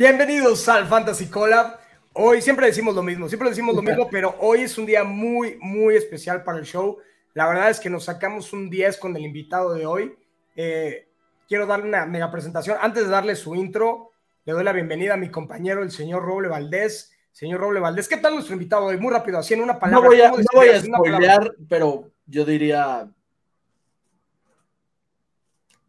Bienvenidos al Fantasy Collab. Hoy siempre decimos lo mismo, siempre decimos lo mismo, pero hoy es un día muy, muy especial para el show. La verdad es que nos sacamos un 10 con el invitado de hoy. Eh, quiero darle una mega presentación. Antes de darle su intro, le doy la bienvenida a mi compañero, el señor Roble Valdés. Señor Roble Valdés, ¿qué tal nuestro invitado hoy? Muy rápido, así en una palabra. No voy a, no voy a spoilear, pero yo diría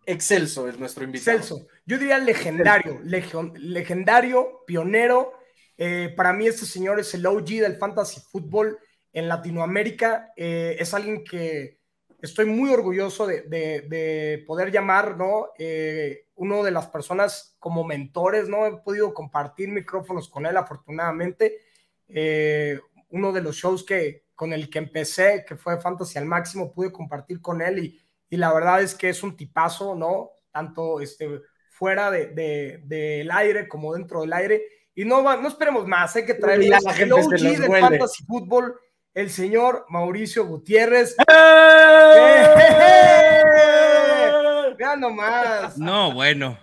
excelso es nuestro invitado. Excelso. Yo diría legendario, legendario, pionero. Eh, para mí este señor es el OG del fantasy fútbol en Latinoamérica. Eh, es alguien que estoy muy orgulloso de, poder llamar, ¿no? Eh, uno de las personas como mentores, ¿no? He podido compartir micrófonos con él, afortunadamente. uno de los shows que, con el que empecé, que fue Fantasy al máximo, pude compartir con él y, y la verdad es que es un tipazo, ¿no? Tanto este, fuera del de, aire como dentro del aire. Y no, no esperemos más, hay que traer la el OG del Fantasy Fútbol, el señor Mauricio Gutiérrez. ¡Eh! Vean nomás. No, bueno.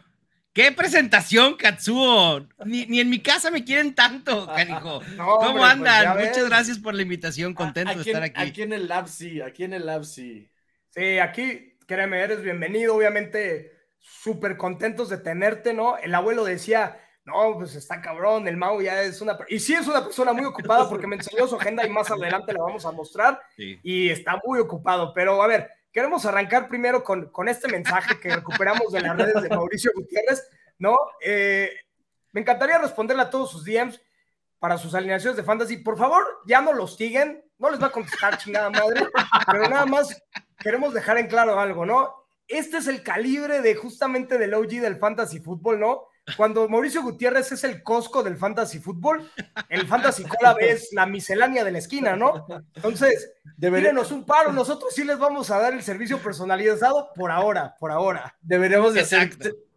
¡Qué presentación, Katsuo! Ni, en mi casa me quieren tanto, canijo. ¿Cómo pues andan? Muchas gracias por la invitación, contento de estar aquí. Aquí en el Lab sí, aquí en el Lab sí. Sí, aquí, créeme, eres bienvenido, obviamente súper contentos de tenerte, ¿no? El abuelo decía, no, pues está cabrón, el Mau ya es una... Y sí es una persona muy ocupada porque me enseñó su agenda y más adelante la vamos a mostrar y está muy ocupado, pero a ver, queremos arrancar primero con, con este mensaje que recuperamos de las redes de Mauricio Gutiérrez, ¿no? Eh, me encantaría responderle a todos sus DMs para sus alineaciones de fantasy. Por favor, ya no los siguen, no les va a contestar chingada madre, pero nada más queremos dejar en claro algo, ¿no? Este es el calibre de justamente del OG del fantasy fútbol, ¿no? Cuando Mauricio Gutiérrez es el Costco del fantasy fútbol, el fantasy cola es la miscelánea de la esquina, ¿no? Entonces, deberíamos un paro, nosotros sí les vamos a dar el servicio personalizado por ahora, por ahora. Deberíamos de hacer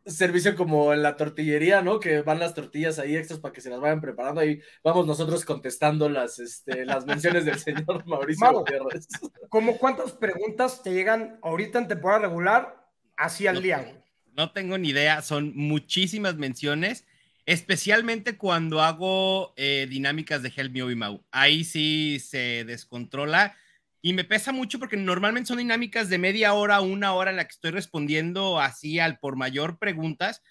servicio como en la tortillería, ¿no? Que van las tortillas ahí extras para que se las vayan preparando. Ahí vamos nosotros contestando las, este, las menciones del señor Mauricio Gutiérrez. ¿Cómo cuántas preguntas te llegan ahorita en temporada regular así al día? No tengo ni idea, son muchísimas menciones, especialmente cuando hago eh, dinámicas de Help Me Mau. Ahí sí se descontrola y me pesa mucho porque normalmente son dinámicas de media hora, una hora en la que estoy respondiendo así al por mayor preguntas.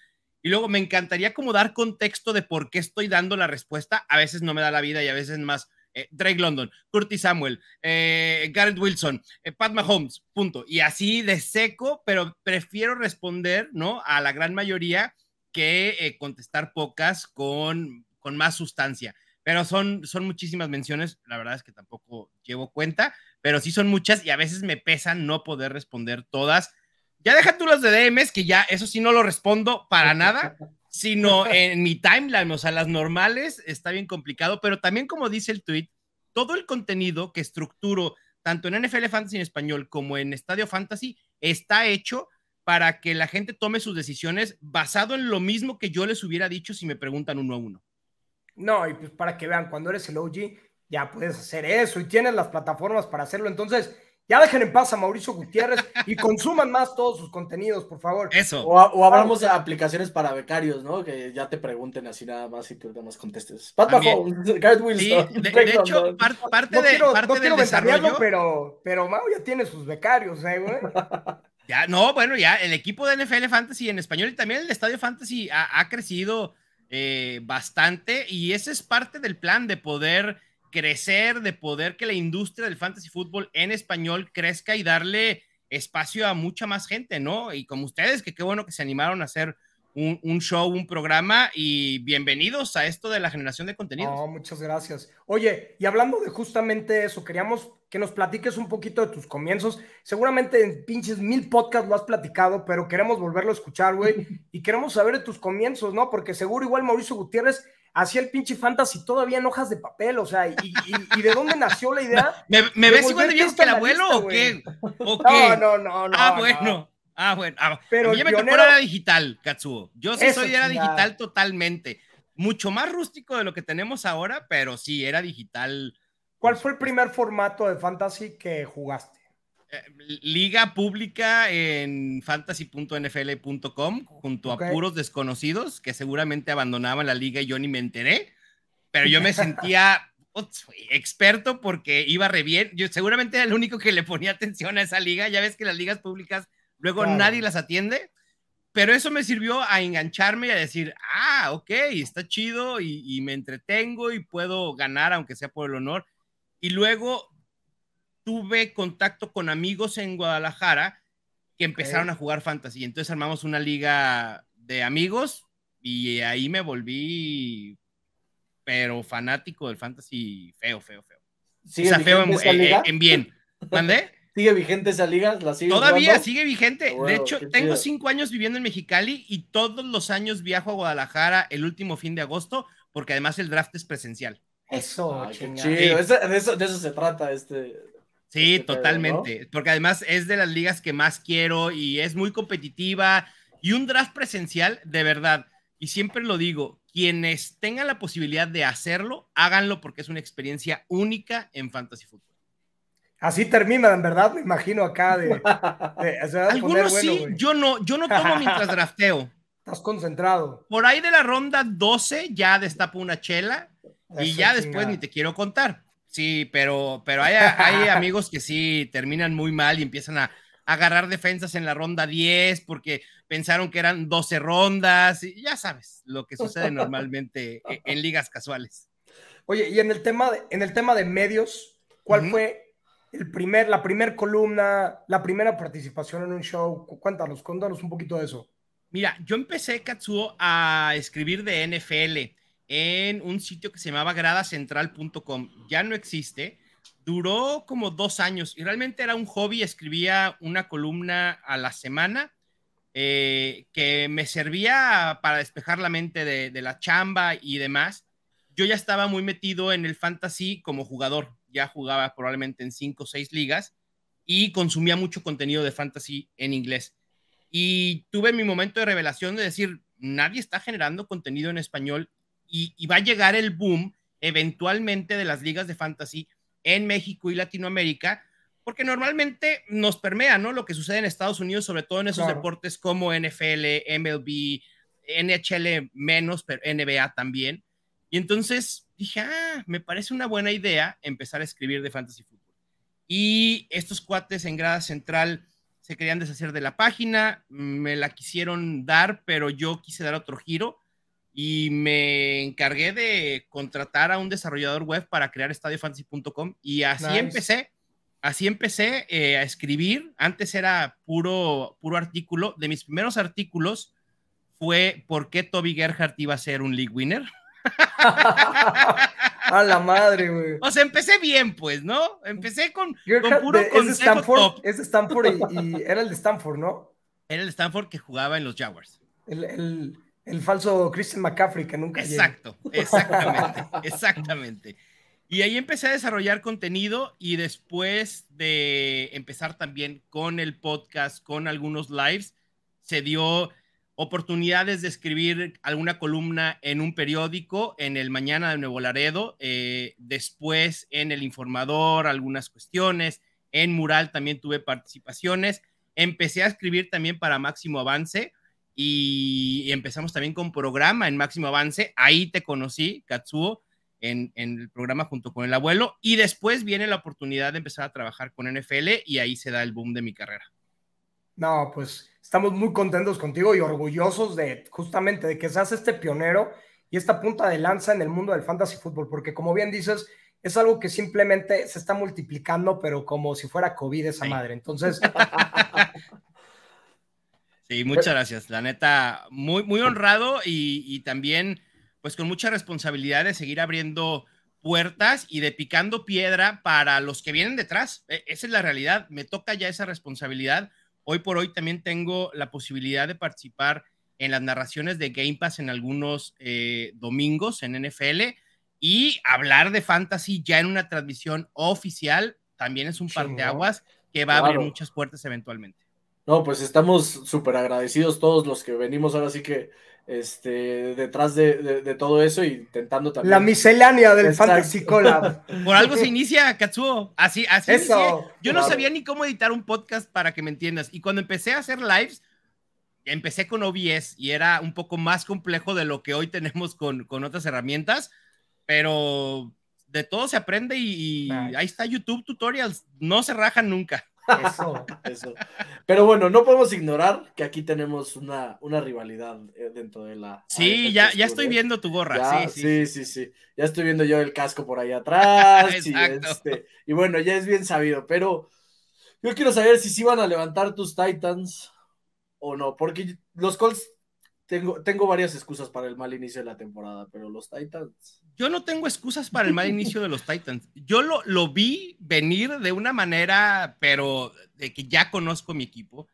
Y luego me encantaría como dar contexto de por qué estoy dando la respuesta. A veces no me da la vida y a veces más. Eh, Drake London, Curtis Samuel, eh, Garrett Wilson, eh, Pat Mahomes, punto. Y así de seco, pero prefiero responder, ¿no? A la gran mayoría que contestar pocas con, con más sustancia. Pero son, son muchísimas menciones, la verdad es que tampoco llevo cuenta, pero sí son muchas y a veces me pesan no poder responder todas. Ya deja tú los de DMs, que ya eso sí no lo respondo para nada, sino en mi timeline, o sea, las normales está bien complicado, pero también como dice el tweet, todo el contenido que estructuro tanto en NFL Fantasy en español como en Estadio Fantasy está hecho para que la gente tome sus decisiones basado en lo mismo que yo les hubiera dicho si me preguntan uno a uno. No, y pues para que vean, cuando eres el OG, ya puedes hacer eso y tienes las plataformas para hacerlo. Entonces, ya dejen en paz a Mauricio Gutiérrez y consuman más todos sus contenidos, por favor. Eso. O, hablamos de aplicaciones para becarios, ¿no? Que ya te pregunten así nada más y tú nada más contestes. Pat Wilson. Sí, de, hecho, parte, no de, quiero, parte no desarrollo... pero, pero Mau ya tiene sus becarios, ¿eh, güey? Ya, no, bueno, ya el equipo de NFL Fantasy en español y también el Estadio Fantasy ha, ha crecido eh, bastante y ese es parte del plan de poder crecer, de poder que la industria del fantasy fútbol en español crezca y darle espacio a mucha más gente, ¿no? Y como ustedes, que qué bueno que se animaron a hacer un, show, un programa y bienvenidos a esto de la generación de contenidos. No, muchas gracias. Oye, y hablando de justamente eso, queríamos que nos platiques un poquito de tus comienzos. Seguramente en pinches mil podcasts lo has platicado, pero queremos volverlo a escuchar, güey, y queremos saber de tus comienzos, ¿no? Porque seguro igual Mauricio Gutiérrez hacía el pinche fantasy todavía en hojas de papel, o sea, y, de dónde nació la idea. ¿Me, ves igual de viejo que el abuelo o qué? No, no, no, no. Ah, bueno. Ah, bueno. Ah, pero yo me tocó la era digital, Katsuo. Yo sí soy de era digital totalmente. Mucho más rústico de lo que tenemos ahora, pero sí, era digital. ¿Cuál fue el primer formato de fantasy que jugaste? Liga pública en fantasy.nfl.com junto a puros desconocidos que seguramente abandonaban la liga y yo ni me enteré, pero yo me sentía experto porque iba re bien. Yo seguramente era el único que le ponía atención a esa liga. Ya ves que las ligas públicas luego nadie las atiende, pero eso me sirvió a engancharme y a decir, ah, ok, está chido y, y me entretengo y puedo ganar aunque sea por el honor. Y luego tuve contacto con amigos en Guadalajara que empezaron a jugar fantasy. Entonces armamos una liga de amigos y ahí me volví, pero fanático del fantasy feo, feo, feo. o sea, feo en, bien. ¿Mandé? ¿Sigue vigente esa liga? Todavía sigue vigente. de hecho, tengo cinco años viviendo en Mexicali y todos los años viajo a Guadalajara el último fin de agosto, porque además el draft es presencial. Eso, chido. de, eso, de eso se trata este, Sí, este totalmente, porque además es de las ligas que más quiero y es muy competitiva y un draft presencial, de verdad, y siempre lo digo, quienes tengan la posibilidad de hacerlo, háganlo porque es una experiencia única en Fantasy Football. Así termina, en verdad, me imagino acá de... Algunos sí, yo no, yo no tomo mientras drafteo. Estás concentrado. Por ahí de la ronda 12 ya destapo una chela y ya después ni te quiero contar. Sí, pero, pero hay, hay amigos que sí terminan muy mal y empiezan a, agarrar defensas en la ronda 10 porque pensaron que eran 12 rondas y ya sabes lo que sucede normalmente e, en, ligas casuales. Oye, y en el tema de, en el tema de medios, ¿cuál fue el primer, la primera columna, la primera participación en un show? Cuéntanos, cuéntanos un poquito de eso. Mira, yo empecé, Katsuo, a escribir de NFL en un sitio que se llamaba gradacentral.com. Ya no existe. Duró como dos años y realmente era un hobby. Escribía una columna a la semana eh, que me servía para despejar la mente de, la chamba y demás. Yo ya estaba muy metido en el fantasy como jugador. Ya jugaba probablemente en cinco o seis ligas y consumía mucho contenido de fantasy en inglés. Y tuve mi momento de revelación de decir, nadie está generando contenido en español y, va a llegar el boom eventualmente de las ligas de fantasy en México y Latinoamérica, porque normalmente nos permea, ¿no? Lo que sucede en Estados Unidos, sobre todo en esos deportes como NFL, MLB, NHL menos, pero NBA también. Y entonces dije, ah, me parece una buena idea empezar a escribir de fantasy fútbol. Y estos cuates en grada central se querían deshacer de la página, me la quisieron dar, pero yo quise dar otro giro y me encargué de contratar a un desarrollador web para crear estadiofantasy.com y así empecé, así empecé eh, a escribir. Antes era puro, puro artículo. De mis primeros artículos fue ¿Por qué Toby Gerhardt iba a ser un league winner? a la madre, güey. O sea, empecé bien, pues, ¿no? Empecé con, puro es Stanford, Es Stanford y, era el de Stanford, ¿no? Era el Stanford que jugaba en los Jaguars. el el falso Christian McCaffrey que nunca Exacto, exactamente, exactamente. Y ahí empecé a desarrollar contenido y después de empezar también con el podcast, con algunos lives, se dio oportunidades de escribir alguna columna en un periódico, en el Mañana de Nuevo Laredo, eh, después en el Informador, algunas cuestiones, en Mural también tuve participaciones, empecé a escribir también para Máximo Avance, y empezamos también con programa en Máximo Avance. Ahí te conocí, Katsuo, en, el programa junto con el abuelo. Y después viene la oportunidad de empezar a trabajar con NFL y ahí se da el boom de mi carrera. No, pues estamos muy contentos contigo y orgullosos de justamente de que seas este pionero y esta punta de lanza en el mundo del fantasy fútbol, porque como bien dices, es algo que simplemente se está multiplicando, pero como si fuera COVID esa madre. Entonces, Sí, muchas gracias. La neta, muy, muy honrado y, también, pues con mucha responsabilidad de seguir abriendo puertas y de picando piedra para los que vienen detrás. E, esa es la realidad. Me toca ya esa responsabilidad. Hoy por hoy también tengo la posibilidad de participar en las narraciones de Game Pass en algunos eh, domingos en NFL y hablar de fantasy ya en una transmisión oficial también es un parteaguas que va a abrir muchas puertas eventualmente. No, pues estamos súper agradecidos todos los que venimos ahora sí que este, detrás de, todo eso y intentando también. La miscelánea del Fantasy Collab. Por algo se inicia, Katsuo. Así, así. Eso, Yo no sabía ni cómo editar un podcast para que me entiendas. Y cuando empecé a hacer lives, empecé con OBS y era un poco más complejo de lo que hoy tenemos con, con otras herramientas, pero de todo se aprende y, ahí está YouTube tutorials, no se rajan nunca. Eso, eso. Pero bueno, no podemos ignorar que aquí tenemos una, una rivalidad eh, dentro de la. Sí, ya, ya estoy viendo tu gorra. sí, sí, sí, sí, Ya estoy viendo yo el casco por ahí atrás. y, este, y bueno, ya es bien sabido, pero yo quiero saber si sí van a levantar tus Titans o no, porque los Colts tengo, tengo varias excusas para el mal inicio de la temporada, pero los Titans. Yo no tengo excusas para el mal inicio de los Titans. Yo lo, lo vi venir de una manera, pero de que ya conozco mi equipo.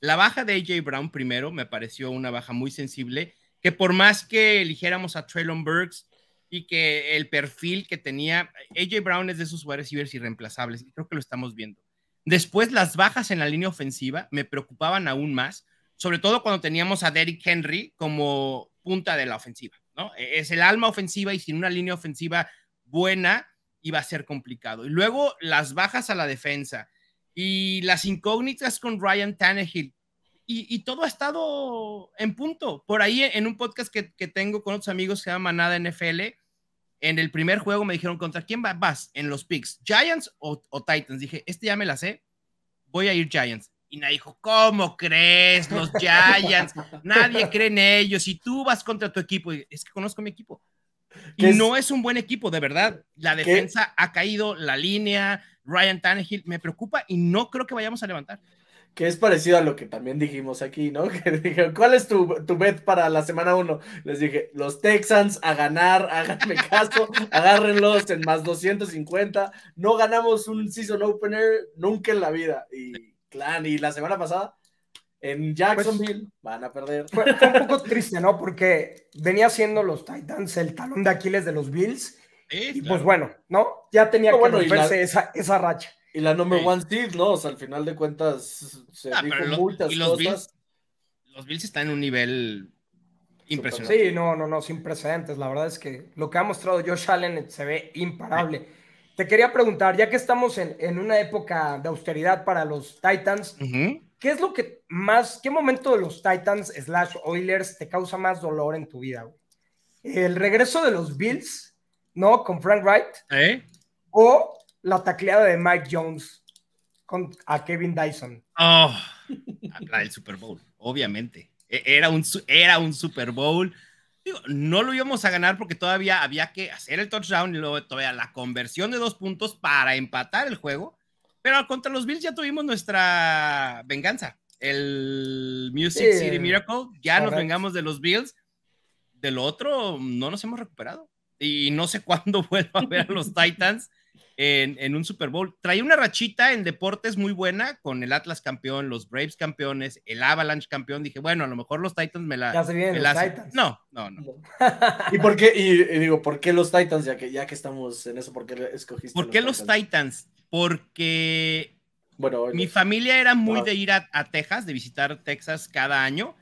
La baja de AJ Brown primero me pareció una baja muy sensible, que por más que eligiéramos a Traylon Burks y que el perfil que tenía, AJ Brown es de esos receivers irreemplazables, y creo que lo estamos viendo. Después, las bajas en la línea ofensiva me preocupaban aún más, sobre todo cuando teníamos a Derrick Henry como punta de la ofensiva, ¿no? E-, es el alma ofensiva y sin una línea ofensiva buena iba a ser complicado. Y luego las bajas a la defensa y las incógnitas con Ryan Tannehill. Y, todo ha estado en punto. Por ahí en un podcast que, tengo con otros amigos que llama Nada NFL, en el primer juego me dijeron, ¿contra quién vas en los picks? ¿Giants o, Titans? Dije, este ya me la sé, voy a ir Giants. Y nadie dijo, ¿cómo crees? Los Giants, nadie cree en ellos. Y tú vas contra tu equipo, es que conozco mi equipo. Y no es un buen equipo, de verdad. La defensa ha caído, la línea, Ryan Tannehill, me preocupa y no creo que vayamos a levantar que es parecido a lo que también dijimos aquí, ¿no? Que dije, ¿cuál es tu, tu bet para la semana 1? Les dije, los Texans a ganar, háganme caso, agárrenlos en más 250. No ganamos un season opener nunca en la vida. Y, clan, y la semana pasada, en Jacksonville, pues, van a perder. Fue, un poco triste, ¿no? Porque venía siendo los Titans el talón de Aquiles de los Bills. y pues bueno, ¿no? Ya tenía que bueno, romperse esa, esa racha. Y la number one seed, ¿no? O sea, al final de cuentas se ah, dijo muchas los cosas. los Bills están en un nivel impresionante. Sí, no, no, no, sin precedentes. La verdad es que lo que ha mostrado Josh Allen se ve imparable. Te quería preguntar, ya que estamos en, una época de austeridad para los Titans, ¿qué es lo que más, qué momento de los Titans slash Oilers te causa más dolor en tu vida? ¿El regreso de los Bills, no? Con Frank Wright. ¿Eh? ¿O la tacleada de Mike Jones con, a Kevin Dyson. Oh, la del Super Bowl, obviamente. E, era un, era un Super Bowl. No lo íbamos a ganar porque todavía había que hacer el touchdown y luego todavía la conversión de dos puntos para empatar el juego. Pero contra los Bills ya tuvimos nuestra venganza. El Music City Miracle, ya nos vengamos de los Bills. De lo otro, no nos hemos recuperado. Y no sé cuándo vuelvo a ver a los Titans en, un Super Bowl. Traía una rachita en deportes muy buena con el Atlas campeón, los Braves campeones, el Avalanche campeón. Dije, bueno, a lo mejor los Titans me la. Ya se vienen los Titans. No, no, no. ¿Y por qué? Y, digo, ¿por qué los Titans? Ya que, ya que estamos en eso, ¿por qué escogiste? ¿Por qué los Titans? Porque. Bueno, mi familia era muy de ir a, a Texas, de visitar Texas cada año.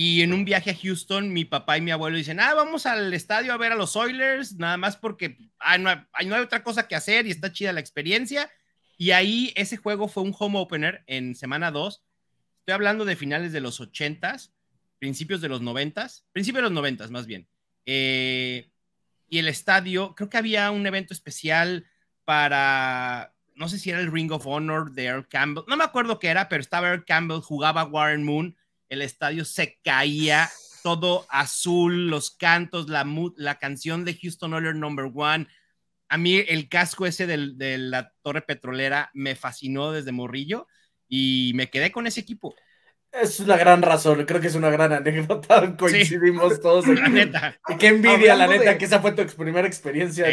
Y en un viaje a Houston, mi papá y mi abuelo dicen, ah, vamos al estadio a ver a los Oilers, nada más porque no, hay, no hay otra cosa que hacer y está chida la experiencia. Y ahí ese juego fue un home opener en semana 2. Estoy hablando de finales de los 80s, principios de los 90s, principios de los 90s más bien. Eh, y el estadio, creo que había un evento especial para, no sé si era el Ring of Honor de Earl Campbell, no me acuerdo qué era, pero estaba Earl Campbell, jugaba Warren Moon el estadio se caía, todo azul, los cantos, la, la canción de Houston Oilers Number One. A mí el casco ese de la torre petrolera me fascinó desde morrillo y me quedé con ese equipo. Es una gran razón, creo que es una gran anécdota, coincidimos todos. La neta. Y qué envidia, la neta, que esa fue tu primera experiencia.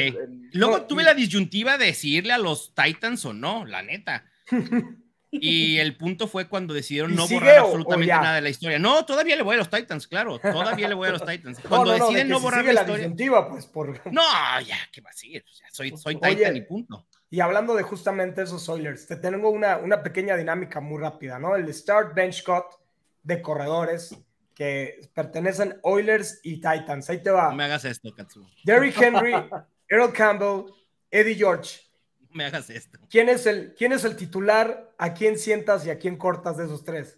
Luego tuve la disyuntiva de decirle a los Titans o no, la neta. Y el punto fue cuando decidieron no borrar absolutamente nada de la historia. No, todavía le voy a los Titans, claro. Todavía le voy a los Titans. Cuando deciden no, borrar la, historia. pues, por... No, ya, ¿qué va a seguir? soy, soy Titan y punto. Y hablando de justamente esos Oilers, te tengo una, una pequeña dinámica muy rápida, ¿no? El start bench cut de corredores que pertenecen Oilers y Titans. Ahí te va. No me hagas esto, Katsu. Derrick Henry, Earl Campbell, Eddie George. Me hagas esto. ¿Quién es, el, ¿Quién es el titular? ¿A quién sientas y a quién cortas de esos tres?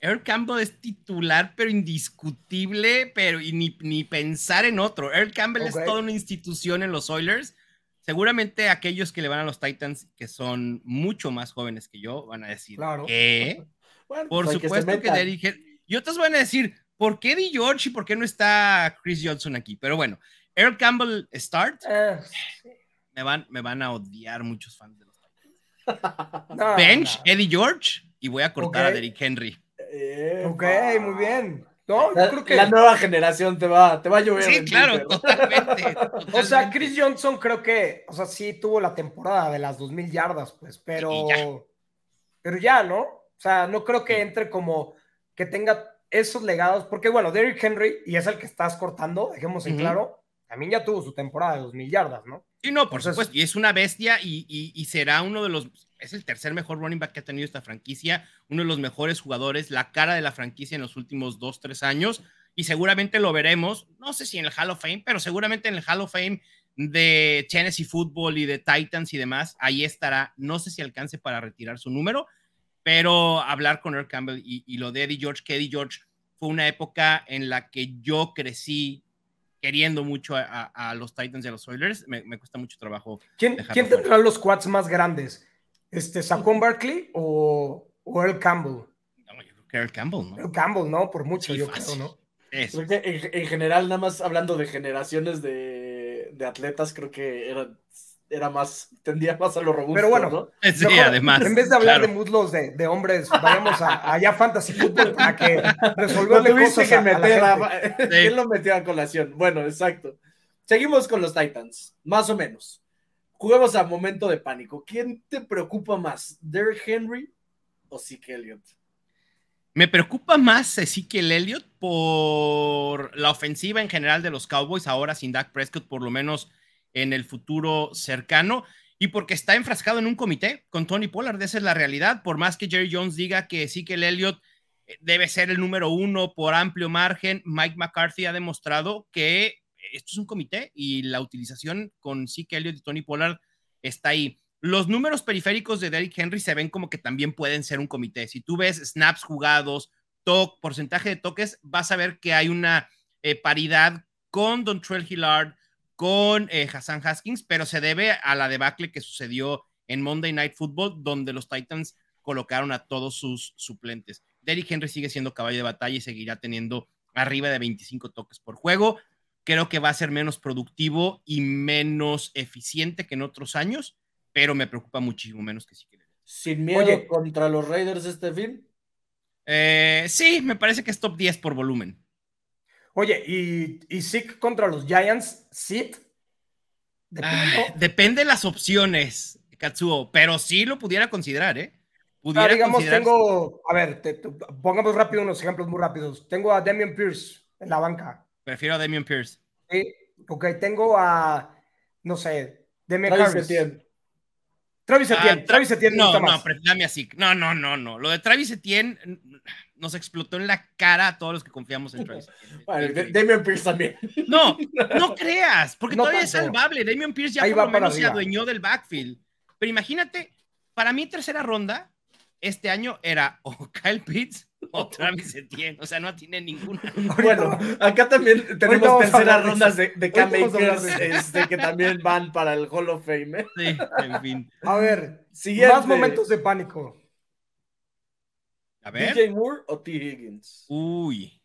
Earl Campbell es titular, pero indiscutible, pero y ni, ni pensar en otro. Earl Campbell es toda una institución en los Oilers. Seguramente aquellos que le van a los Titans, que son mucho más jóvenes que yo, van a decir Claro. que, Bueno, por pues que supuesto que. Derrick Henry- Y otros van a decir, ¿por qué Eddie George y por qué no está Chris Johnson aquí? Pero bueno, Earl Campbell start, Eh, me van, me van a odiar muchos fans de los Titans. no, Bench, no. Eddie George, y voy a cortar Ok. a Derrick Henry. Ok, Epa. muy bien. No, yo La, creo que. la nueva generación te va, te va a llover. Sí, claro, totalmente. O sea. Chris Johnson creo que, o sea, sí tuvo la temporada de las 2000 yardas, pues, pero ya. pero ya, ¿no? O sea, no creo que entre como que tenga esos legados, porque bueno, Derrick Henry, y es el que estás cortando, dejemos en Ujú. claro, también ya tuvo su temporada de 2000 yardas, ¿no? Sí, no, por supuesto. Y es una bestia y, y- y será uno de los. Es el tercer mejor running back que ha tenido esta franquicia, uno de los mejores jugadores, la cara de la franquicia en los últimos dos, tres años. Y seguramente lo veremos, no sé si en el Hall of Fame, pero seguramente en el Hall of Fame de Tennessee Football y de Titans y demás. Ahí estará. No sé si alcance para retirar su número, pero hablar con Earl Campbell y, y lo de Eddie George, que Eddie George fue una época en la que yo crecí queriendo mucho a, a- a los Titans y a los Oilers, me, me cuesta mucho trabajo. ¿Quién, Dejarlo ¿quién fuera. tendrá los quads más grandes? Este, ¿Saquon Barkley o, o Earl Campbell? No, yo creo que Earl Campbell, ¿no? Earl Campbell, ¿no? Por mucho, Sí, yo fácil. creo, ¿no? Eso. Creo que en, en general, nada más hablando de generaciones de, de atletas, creo que era, era más, tendía más a lo robusto. Pero bueno, ¿no? Sí, Mejor, además. En vez de hablar claro. de muslos de, de hombres, vayamos a, allá a Fantasy Football para que resolverle tuviste cosas que a, a la meter. gente. a- ¿Quién lo metió a colación? Bueno, exacto. Seguimos con los Titans, más o menos. Juguemos a momento de pánico. ¿Quién te preocupa más, Derrick Henry o Zeke Elliott? Me preocupa más Ezekiel Elliott por la ofensiva en general de los Cowboys, ahora sin Dak Prescott, por lo menos en el futuro cercano, y porque está enfrascado en un comité con Tony Pollard. Esa es la realidad. Por más que Jerry Jones diga que Ezekiel Elliott eh, debe ser el número uno por amplio margen, Mike McCarthy ha demostrado que esto es un comité y la utilización con Zeke Elliott y Tony Pollard está ahí. Los números periféricos de Derrick Henry se ven como que también pueden ser un comité. Si tú ves snaps jugados, to porcentaje de toques, vas a ver que hay una eh, paridad con Dontrell Hillard, con eh, Hassan Haskins, pero se debe a la debacle que sucedió en Monday Night Football, donde los Titans colocaron a todos sus suplentes. Derrick Henry sigue siendo caballo de batalla y seguirá teniendo arriba de 25 toques por juego. Creo que va a ser menos productivo y menos eficiente que en otros años, pero me preocupa muchísimo menos que sí que Sin miedo Oye. contra los Raiders este fin. eh, sí, me parece que es top 10 por volumen. Oye, y, y Zeke contra los Giants, ¿sit? ¿De Ah, depende de las opciones, Katsuo, pero sí lo pudiera considerar, ¿eh? Ah, Pudiera digamos, considerar- tengo, a ver, te- te- pongamos rápido unos ejemplos muy rápidos. Tengo a Damian Pierce en la banca. Prefiero a Damian Pierce. ¿sí? Ok, tengo a, no sé, Damian Travis Harris. Travis Ah, Etienne. Tra- Travis Etienne no, gusta no, más. dame así. No, no, no, no. Lo de Travis Etienne mm, nos explotó en la cara a todos los que confiamos en Travis Etienne. De- Damian Pierce también. No, no creas, porque No todavía es salvable. Damian Pierce ya Ahí por va lo menos se adueñó del backfield. Pero imagínate, para mí tercera ronda este año era o Kyle Pitts o Travis Etienne. O sea, no tiene ninguno. Bueno, acá también tenemos terceras rondas de, de este, que también van para el Hall of Fame. ¿eh? Sí, en fin. A ver, Siguiente. más momentos de pánico. A ver. DJ Moore o T. Higgins. Uy.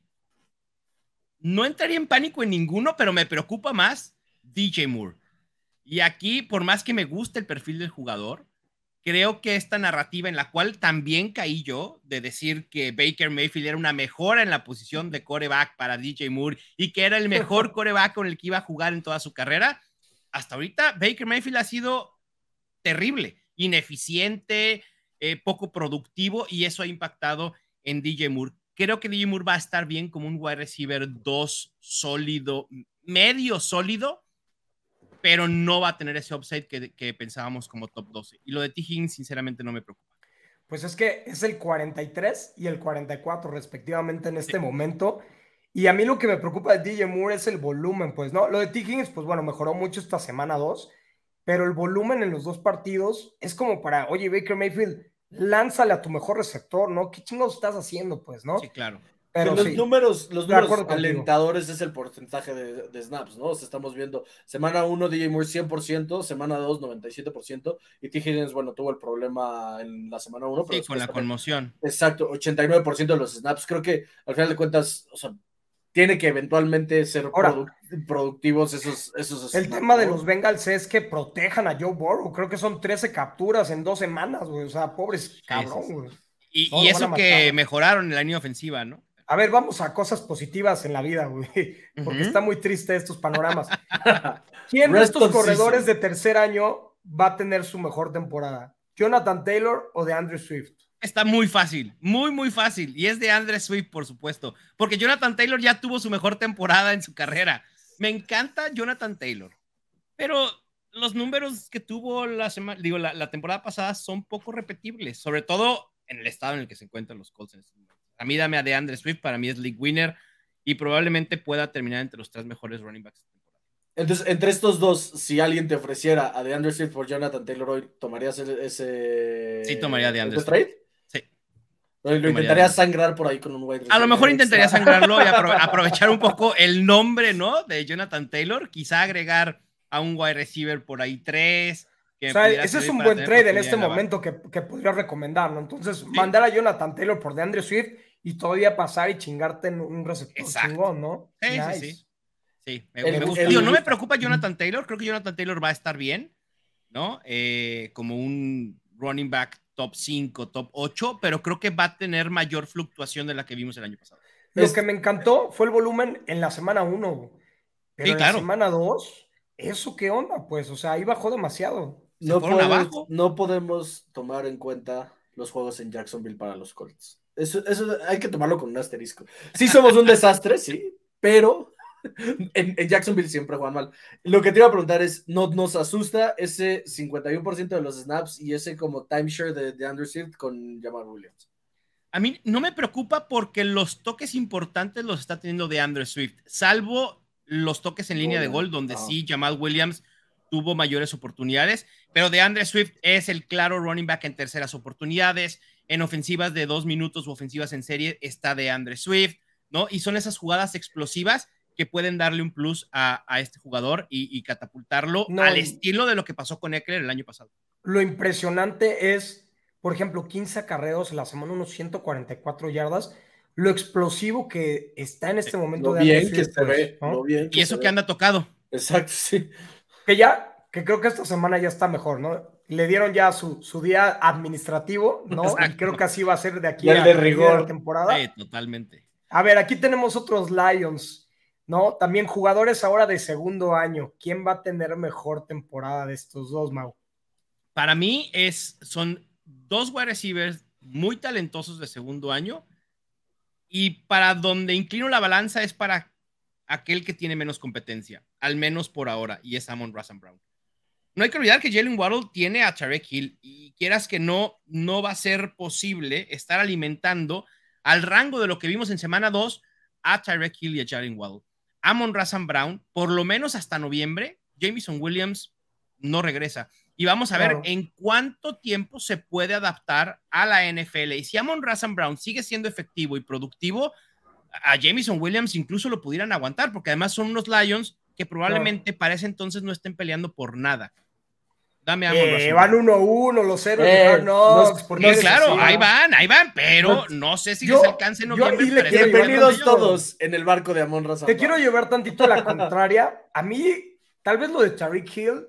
No entraría en pánico en ninguno, pero me preocupa más DJ Moore. Y aquí, por más que me guste el perfil del jugador, creo que esta narrativa en la cual también caí yo, de decir que Baker Mayfield era una mejora en la posición de coreback para DJ Moore y que era el mejor coreback con el que iba a jugar en toda su carrera, hasta ahorita Baker Mayfield ha sido terrible, ineficiente, eh, poco productivo y eso ha impactado en DJ Moore. Creo que DJ Moore va a estar bien como un wide receiver 2 sólido, medio sólido, pero no va a tener ese upside que, que pensábamos como top 12. Y lo de T. Higgins, sinceramente, no me preocupa. Pues es que es el 43 y el 44 respectivamente en este momento. Y a mí lo que me preocupa de DJ Moore es el volumen, pues, ¿no? Lo de T. Higgins, pues bueno, mejoró mucho esta semana 2, pero el volumen en los dos partidos es como para, oye, Baker Mayfield, lánzale a tu mejor receptor, ¿no? ¿Qué chingados estás haciendo, pues, no? Sí, claro. Pero los números, los números alentadores es el porcentaje de, snaps, ¿no? O sea, estamos viendo semana 1 DJ Moore 100%, semana 2 97% y T. Higgins, bueno, tuvo el problema en la semana 1. Sí, con la conmoción. Exacto, 89% de los snaps. Creo que al final de cuentas, o sea, tiene que eventualmente ser productivos esos, esos El tema de los Bengals es que protejan a Joe Burrow. Creo que son 13 capturas en dos semanas, güey. O sea, pobres cabrón, güey. Y, eso que mejoraron en la línea ofensiva, ¿no? A ver, vamos a cosas positivas en la vida, güey. Porque está muy triste estos panoramas. ¿Quién de estos corredores de tercer año va a tener su mejor temporada? ¿Jonathan Taylor o de Andrew Swift? Está muy fácil, muy, muy fácil. Y es de Andrew Swift, por supuesto. Porque Jonathan Taylor ya tuvo su mejor temporada en su carrera. Me encanta Jonathan Taylor. Pero los números que tuvo la, semana, digo, la, temporada pasada son poco repetibles, sobre todo en el estado en el que se encuentran los Colts en este momento. A mí dame a DeAndre Swift, para mí es league winner y probablemente pueda terminar entre los tres mejores running backs. Entonces, entre estos dos, si alguien te ofreciera a DeAndre Swift por Jonathan Taylor hoy, ¿tomarías ese, Sí, tomaría DeAndre trade? Sí. Lo intentaría sangrar por ahí con un wide A lo mejor intentaría sangrarlo y aprovechar un poco el nombre, ¿no? De Jonathan Taylor, quizá agregar a un wide receiver por ahí tres. o sea, ese es un buen trade en este momento que, que podría recomendar, ¿no? Entonces, mandar a Jonathan Taylor por DeAndre Swift y todavía pasar y chingarte en un receptor chingón, ¿no? Sí, sí, sí. Sí, me, no me preocupa Jonathan Taylor, creo que Jonathan Taylor va a estar bien, ¿no? Eh, como un running back top 5, top 8, pero creo que va a tener mayor fluctuación de la que vimos el año pasado. Lo que me encantó fue el volumen en la semana 1, pero en la semana 2, ¿eso qué onda? Pues, o sea, ahí bajó demasiado. No podemos, no podemos tomar en cuenta los juegos en Jacksonville para los Colts. Eso, hay que tomarlo con un asterisco. Sí somos un desastre, sí, pero en, Jacksonville siempre juegan mal. Lo que te iba a preguntar es, ¿no nos asusta ese 51% de los snaps y ese como timeshare de, de Andrew Swift con Jamal Williams? A mí no me preocupa porque los toques importantes los está teniendo de Andrew Swift, salvo los toques en línea de gol, donde sí Jamal Williams tuvo mayores oportunidades, pero de Andrew Swift es el claro running back en terceras oportunidades, en ofensivas de dos minutos o ofensivas en serie está de Andre Swift, ¿no? Y son esas jugadas explosivas que pueden darle un plus a, este jugador y, catapultarlo al estilo de lo que pasó con Eckler el año pasado. Lo impresionante es, por ejemplo, 15 acarreos en la semana, unos 144 yardas. Lo explosivo que está en este momento. de bien que se ve, pues, y eso que anda tocado. Exacto, sí. Que ya, que creo que esta semana ya está mejor, ¿no? Le dieron ya su, su día administrativo, ¿no? Y creo que así va a ser de aquí a la temporada. Sí, totalmente. A ver, aquí tenemos otros Lions, ¿no? También jugadores ahora de segundo año. ¿Quién va a tener mejor temporada de estos dos, Mau? Para mí es, son dos wide receivers muy talentosos de segundo año y para donde inclino la balanza es para aquel que tiene menos competencia, al menos por ahora, y es Amon Russell Brown no hay que olvidar que Jalen Waddle tiene a Tarek Hill y quieras que no, no va a ser posible estar alimentando al rango de lo que vimos en semana 2 a Tarek Hill y a Jalen Waddle. Amon Razan Brown, por lo menos hasta noviembre, Jameson Williams no regresa. Y vamos a ver en cuánto tiempo se puede adaptar a la NFL. Y si Amon Razan Brown sigue siendo efectivo y productivo, a Jameson Williams incluso lo pudieran aguantar, porque además son unos Lions que probablemente para ese entonces no estén peleando por nada. Dame eh, van 1-1 los ceros eh, no, claro, ahí van, ahí van, pero no, sé si les alcance en noviembre. bienvenidos todos en el barco de Amon Raza. Te quiero llevar tantito a la contraria. A mí, tal vez lo de Tariq Hill,